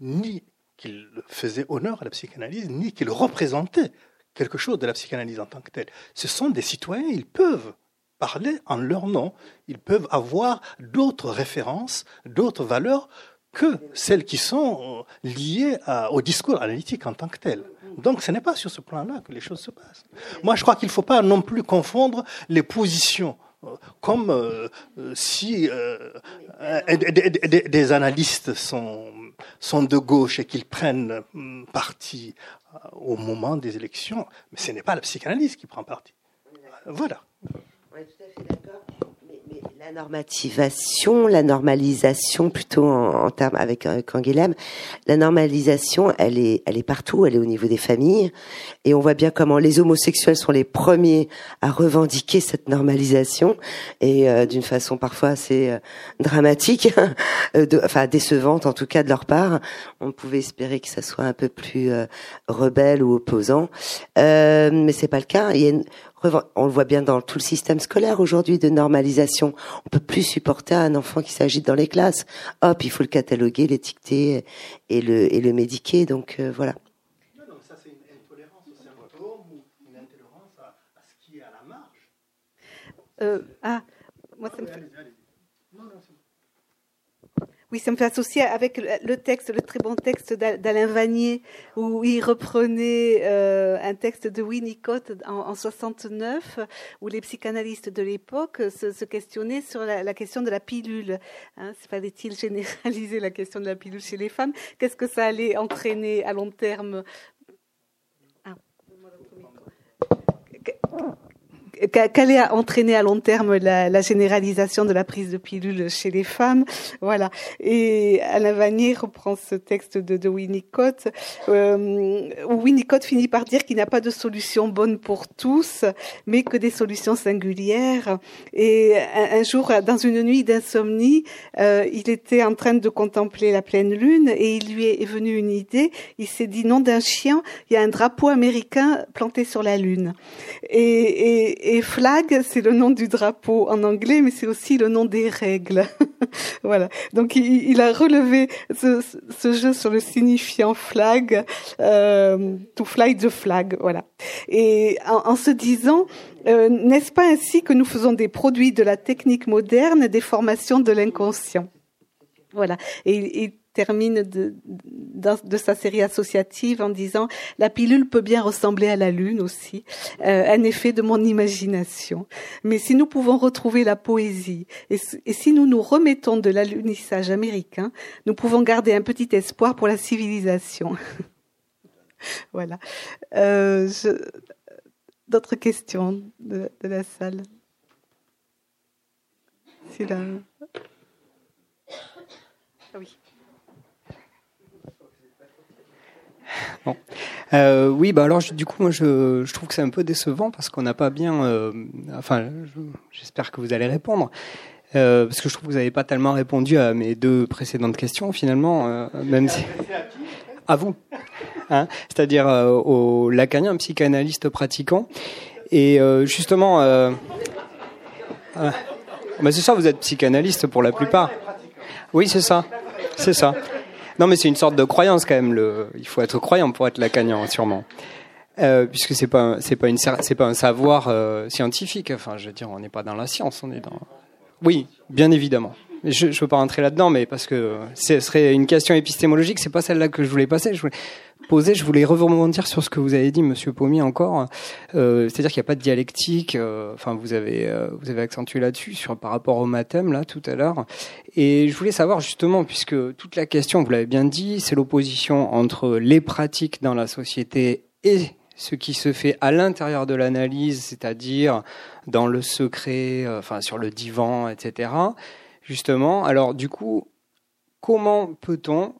ni qu'ils faisaient honneur à la psychanalyse, ni qu'ils représentaient quelque chose de la psychanalyse en tant que telle. Ce sont des citoyens, ils peuvent parler en leur nom, ils peuvent avoir d'autres références, d'autres valeurs que celles qui sont liées au discours analytique en tant que tel. Donc ce n'est pas sur ce plan-là que les choses se passent. Moi, je crois qu'il ne faut pas non plus confondre les positions euh, comme euh, si euh, des, analystes sont, sont de gauche et qu'ils prennent hum, parti au moment des élections, mais ce n'est pas la psychanalyse qui prend parti. Voilà. La normativation, la normalisation, plutôt en, termes avec, avec la normalisation, elle est, elle est partout, elle est au niveau des familles, et on voit bien comment les homosexuels sont les premiers à revendiquer cette normalisation, et euh, d'une façon parfois assez euh, dramatique, euh, enfin décevante en tout cas de leur part. On pouvait espérer que ça soit un peu plus rebelle ou opposant, mais c'est pas le cas. On le voit bien dans tout le système scolaire aujourd'hui de normalisation. On peut plus supporter un enfant qui s'agite dans les classes. Hop, il faut le cataloguer, l'étiqueter et le, et le médiquer. Donc euh, voilà. Non, non, ça c'est une intolérance ou une intolérance à, à, ce qui est à la marge. Euh, ah, moi ça me fait... Oui, ça me fait associer avec le texte, le très bon texte d'Alain Vanier, où il reprenait euh, un texte de Winnicott en, en 69, où les psychanalystes de l'époque se, questionnaient sur la, la, question de la pilule. Hein, Fallait-il généraliser la question de la pilule chez les femmes? Qu'est-ce que ça allait entraîner à long terme qu'allait entraîner à long terme la, la, généralisation de la prise de pilule chez les femmes. Voilà. Et Alain Vanier reprend ce texte de, de Winnicott, euh, où Winnicott finit par dire qu'il n'y a pas de solution bonne pour tous, mais que des solutions singulières. Et un, jour, dans une nuit d'insomnie, euh, il était en train de contempler la pleine lune et il lui est venu une idée. Il s'est dit, nom d'un chien, il y a un drapeau américain planté sur la lune. Et, et et flag, c'est le nom du drapeau en anglais, mais c'est aussi le nom des règles. voilà. Donc il, a relevé ce, jeu sur le signifiant flag, euh, to fly the flag. Voilà. Et en, se disant, euh, n'est-ce pas ainsi que nous faisons des produits de la technique moderne, des formations de l'inconscient? Voilà. Et, et termine de, sa série associative en disant la pilule peut bien ressembler à la lune aussi, euh, un effet de mon imagination. Mais si nous pouvons retrouver la poésie et, si nous nous remettons de l'alunissage américain, nous pouvons garder un petit espoir pour la civilisation. voilà. Euh, D'autres questions de, la salle? C'est là. Oui. Bon. Euh, oui, bah alors du coup, moi, je, je trouve que c'est un peu décevant parce qu'on n'a pas bien. Euh, enfin, j'espère que vous allez répondre. Euh, parce que je trouve que vous n'avez pas tellement répondu à mes deux précédentes questions finalement, même si. À vous, hein? C'est-à-dire au lacanien, psychanalyste pratiquant. Et justement, euh, bah c'est ça, vous êtes psychanalyste pour la plupart. Oui, c'est ça, c'est ça. Non, mais c'est une sorte de croyance quand même. Le... Il faut être croyant pour être lacanien, sûrement. Euh, puisque c'est pas c'est pas une c'est pas un savoir euh, scientifique. Enfin, je veux dire, on n'est pas dans la science, on est dans. Oui, bien évidemment. Je ne veux pas rentrer là-dedans, mais parce que ce serait une question épistémologique, c'est pas celle-là que je voulais passer. Je voulais poser, je voulais rebondir sur ce que vous avez dit, Monsieur Pommier, encore. Euh, C'est-à-dire qu'il n'y a pas de dialectique. Euh, enfin, vous avez euh, vous avez accentué là-dessus sur par rapport au mathème là tout à l'heure. Et je voulais savoir justement, puisque toute la question, vous l'avez bien dit, c'est l'opposition entre les pratiques dans la société et ce qui se fait à l'intérieur de l'analyse, c'est-à-dire dans le secret, euh, enfin sur le divan, etc justement. Alors du coup, comment peut-on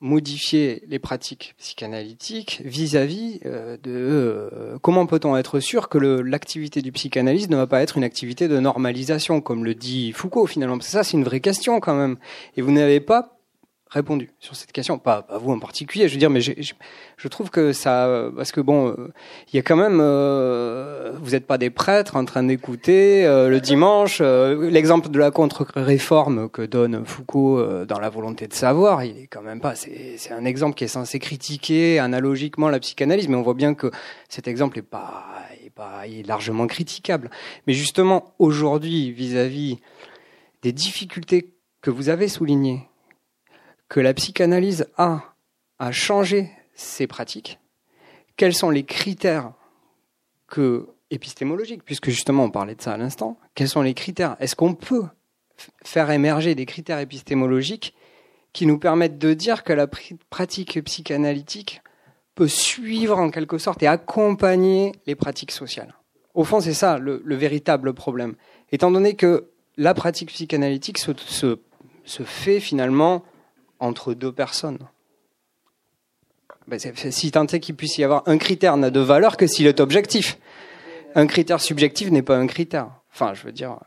modifier les pratiques psychanalytiques vis-à-vis euh, de euh, comment peut-on être sûr que l'activité du psychanalyste ne va pas être une activité de normalisation, comme le dit Foucault finalement? Ça, c'est une vraie question quand même. Et vous n'avez pas répondu sur cette question, pas, vous en particulier, je veux dire, mais je, je trouve que ça, parce que bon, il y a quand même, euh, vous n'êtes pas des prêtres en train d'écouter euh, le dimanche euh, l'exemple de la contre-réforme que donne Foucault euh, dans la volonté de savoir, il est quand même pas, c'est un exemple qui est censé critiquer analogiquement la psychanalyse, mais on voit bien que cet exemple est pas, est pas, est largement critiquable. Mais justement, aujourd'hui, vis-à-vis des difficultés que vous avez soulignées que la psychanalyse a à changer ses pratiques, quels sont les critères que épistémologiques, puisque justement on parlait de ça à l'instant, quels sont les critères? Est-ce qu'on peut faire émerger des critères épistémologiques qui nous permettent de dire que la pratique psychanalytique peut suivre en quelque sorte et accompagner les pratiques sociales? Au fond, c'est ça le, le, véritable problème. Étant donné que la pratique psychanalytique se fait finalement entre deux personnes. Ben, si tant est qu'il puisse y avoir un critère n'a de valeur que s'il est objectif. Un critère subjectif n'est pas un critère. Enfin, je veux dire,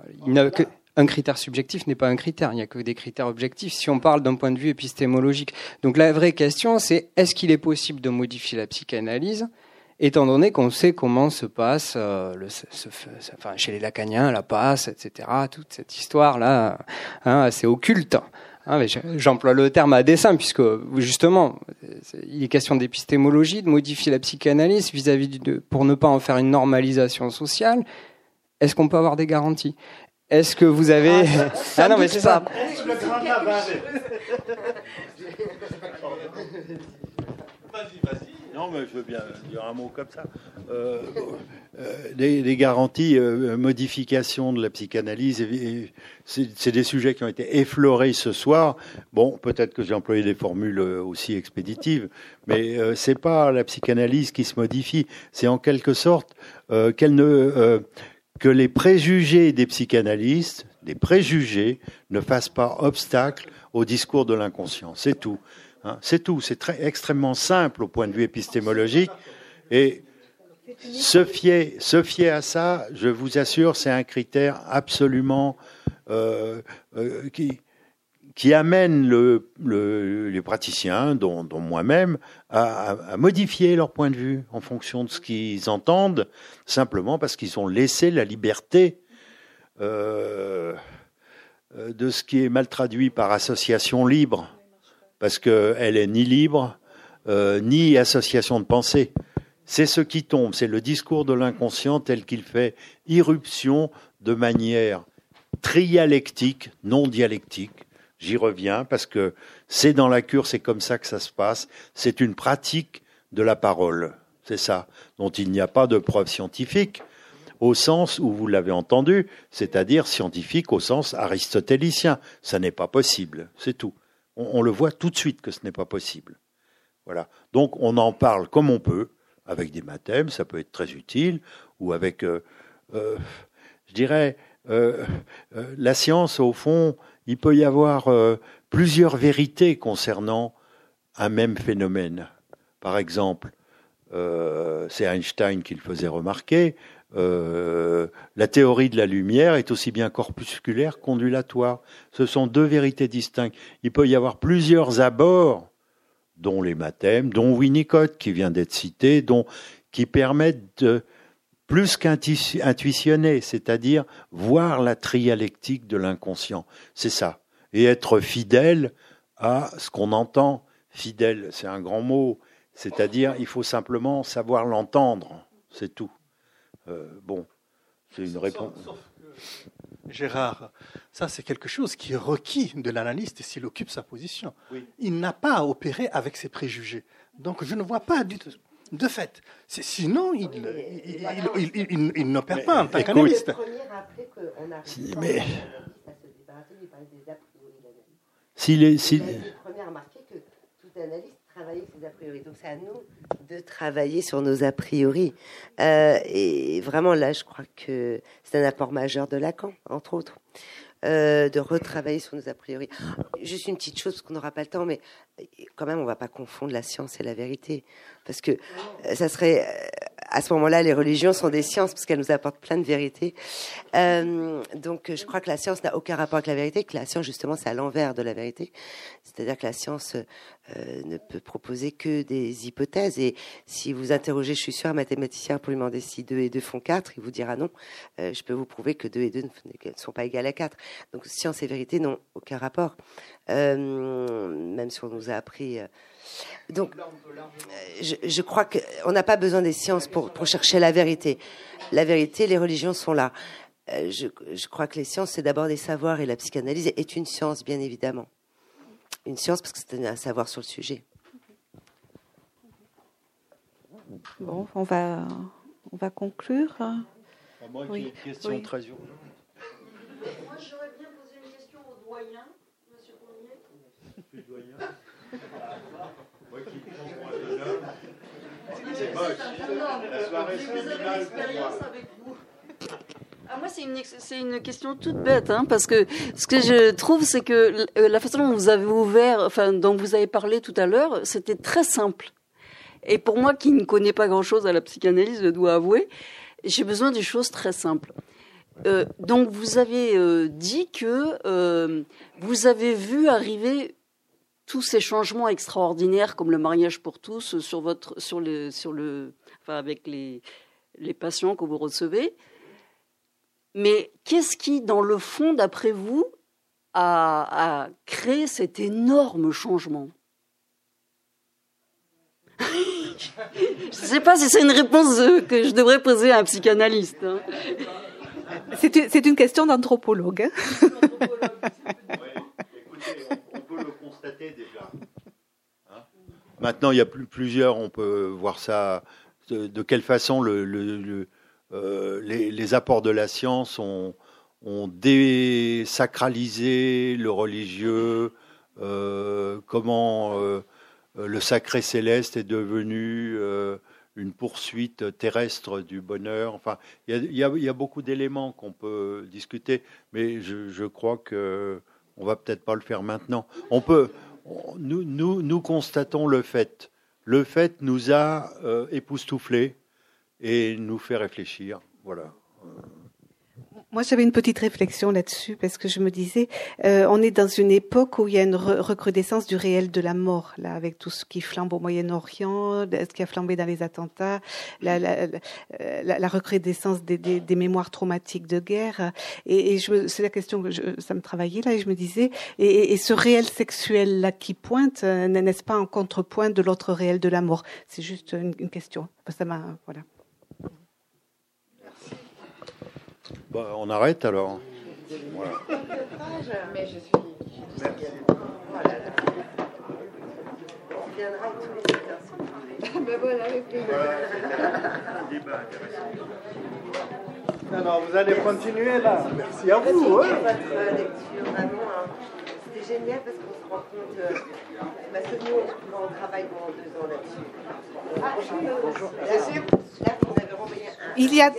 un critère subjectif n'est pas un critère. Il n'y a que des critères objectifs si on parle d'un point de vue épistémologique. Donc la vraie question, c'est est-ce qu'il est possible de modifier la psychanalyse étant donné qu'on sait comment se passe euh, enfin, chez les Lacaniens la passe, etc. Toute cette histoire là, hein, assez occulte. Hein, J'emploie le terme à dessein puisque justement, il est question d'épistémologie, de modifier la psychanalyse vis-à-vis de pour ne pas en faire une normalisation sociale. Est-ce qu'on peut avoir des garanties? Est-ce que vous avez ah, ah non mais c'est ça. Vas-y, vas-y. Non, mais je veux bien dire un mot comme ça. Euh, euh, les, garanties, euh, modification de la psychanalyse, c'est des sujets qui ont été effleurés ce soir. Bon, peut-être que j'ai employé des formules aussi expéditives, mais c'est pas la psychanalyse qui se modifie. C'est en quelque sorte qu'elle ne que les préjugés des psychanalystes, des préjugés, ne fassent pas obstacle au discours de l'inconscient. C'est tout. Hein, c'est tout. C'est extrêmement simple au point de vue épistémologique. Et se fier, à ça, je vous assure, c'est un critère absolument euh, euh, qui, amène le, les praticiens, dont, moi-même, à, modifier leur point de vue en fonction de ce qu'ils entendent, simplement parce qu'ils ont laissé la liberté euh, de ce qui est mal traduit par association libre parce qu'elle est ni libre, euh, ni association de pensée. C'est ce qui tombe, c'est le discours de l'inconscient tel qu'il fait irruption de manière trialectique, non dialectique. J'y reviens parce que c'est dans la cure, c'est comme ça que ça se passe. C'est une pratique de la parole. C'est ça, dont il n'y a pas de preuve scientifique au sens où vous l'avez entendu, c'est-à-dire scientifique au sens aristotélicien. Ça n'est pas possible, c'est tout on, le voit tout de suite que ce n'est pas possible. Voilà. Donc on en parle comme on peut, avec des mathèmes, ça peut être très utile, ou avec, euh, euh, je dirais, euh, la science, au fond, il peut y avoir plusieurs vérités concernant un même phénomène. Par exemple, c'est Einstein qui le faisait remarquer, euh, la théorie de la lumière est aussi bien corpusculaire qu'ondulatoire. Ce sont deux vérités distinctes. Il peut y avoir plusieurs abords, dont les mathèmes, dont Winnicott qui vient d'être cité, dont, qui permettent de plus qu'intuitionner, c'est-à-dire voir la trialectique de l'inconscient. C'est ça. Et être fidèle à ce qu'on entend. Fidèle, c'est un grand mot. C'est-à-dire, il faut simplement savoir l'entendre. C'est tout. Euh, bon, c'est une réponse. Gérard, ça c'est quelque chose qui est requis de l'analyste s'il occupe sa position. Il n'a pas à opérer avec ses préjugés. Donc je ne vois pas du tout. De fait, sinon il, il, il, n'opère pas en tant qu'analyste. Mais s'il est, s'il... premier à remarquer que tout analyste ses a priori. Donc c'est à nous de travailler sur nos a priori. Euh, et vraiment là, je crois que c'est un apport majeur de Lacan, entre autres. Euh, de retravailler sur nos a priori. Juste une petite chose, parce qu'on n'aura pas le temps, mais quand même, on ne va pas confondre la science et la vérité. Parce que euh, ça serait à ce moment-là, les religions sont des sciences parce qu'elles nous apportent plein de vérités. Euh, donc, je crois que la science n'a aucun rapport avec la vérité, que la science, justement, c'est à l'envers de la vérité. C'est-à-dire que la science euh, ne peut proposer que des hypothèses. Et si vous interrogez, je suis sûr, un mathématicien pour lui demander si 2 et 2 font 4, il vous dira non. Euh, je peux vous prouver que 2 et 2 ne sont pas égales à 4. Donc, science et vérité n'ont aucun rapport. même si on nous a appris donc, je, je crois qu'on n'a pas besoin des sciences pour, pour, chercher la vérité. La vérité, les religions sont là. Euh, je, je crois que les sciences, c'est d'abord des savoirs et la psychanalyse est une science, bien évidemment. Une science parce que c'est un savoir sur le sujet. Bon, on va, on va conclure. Moi, oui. une question oui. très urgente. Moi, j'aurais bien posé une question au doyen, Monsieur Fournier. Le doyen. C'est moche. La soirée avec vous. Ah, moi, c'est une, c'est une question toute bête, hein, parce que ce que je trouve, c'est que euh, la façon dont vous avez ouvert, enfin, dont vous avez parlé tout à l'heure, c'était très simple. Et pour moi, qui ne connais pas grand-chose à la psychanalyse, je dois avouer, j'ai besoin des choses très simples. Euh, donc, vous avez euh, dit que euh, vous avez vu arriver tous ces changements extraordinaires comme le mariage pour tous sur votre, sur le, sur le, enfin avec les, les patients que vous recevez. Mais qu'est-ce qui, dans le fond, d'après vous, a, a créé cet énorme changement? Je ne sais pas si c'est une réponse que je devrais poser à un psychanalyste. Hein. C'est une, question d'anthropologue. Hein. Maintenant, il y a plus, plusieurs, on peut voir ça, de, quelle façon euh, les, apports de la science ont, désacralisé le religieux, euh, comment euh, le sacré céleste est devenu une poursuite terrestre du bonheur. Enfin, il y, a, beaucoup d'éléments qu'on peut discuter, mais je, crois que on va peut-être pas le faire maintenant. On peut, nous, nous, constatons le fait. Le fait nous a euh, époustouflés et nous fait réfléchir. Voilà. Moi, j'avais une petite réflexion là-dessus parce que je me disais, euh, on est dans une époque où il y a une recrudescence du réel de la mort, là, avec tout ce qui flambe au Moyen-Orient, ce qui a flambé dans les attentats, la, la, la, recrudescence des, des, des, mémoires traumatiques de guerre. Et, et c'est la question que je, ça me travaillait là, et je me disais, et, et ce réel sexuel là qui pointe, euh, n'est-ce pas en contrepoint de l'autre réel de la mort? C'est juste une, une question. Ça m'a, voilà. Bah, on arrête alors. Voilà. Mais je suis. Merci. Voilà. On viendra avec tous les acteurs. ben voilà, avec les Un débat intéressant. Alors, vous allez continuer là. Merci à vous. Hein. Votre lecture, vraiment, c'était génial parce qu'on se rend compte. Euh, parce que nous, on travaille pendant deux ans là-dessus. Ah, bonjour. Là, vous avez renvoyé un. Il y a.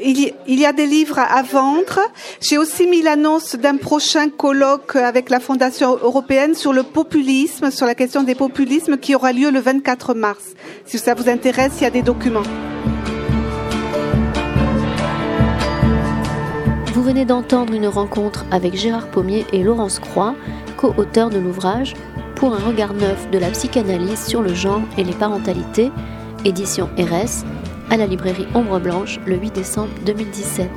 Il y, a des livres à vendre. J'ai aussi mis l'annonce d'un prochain colloque avec la Fondation européenne sur le populisme, sur la question des populismes, qui aura lieu le 24 mars. Si ça vous intéresse, il y a des documents. Venez d'entendre une rencontre avec Gérard Pommier et Laurence Croix, co-auteurs de l'ouvrage Pour un regard neuf de la psychanalyse sur le genre et les parentalités, édition RS, à la librairie Ombre Blanche le 8 décembre 2017.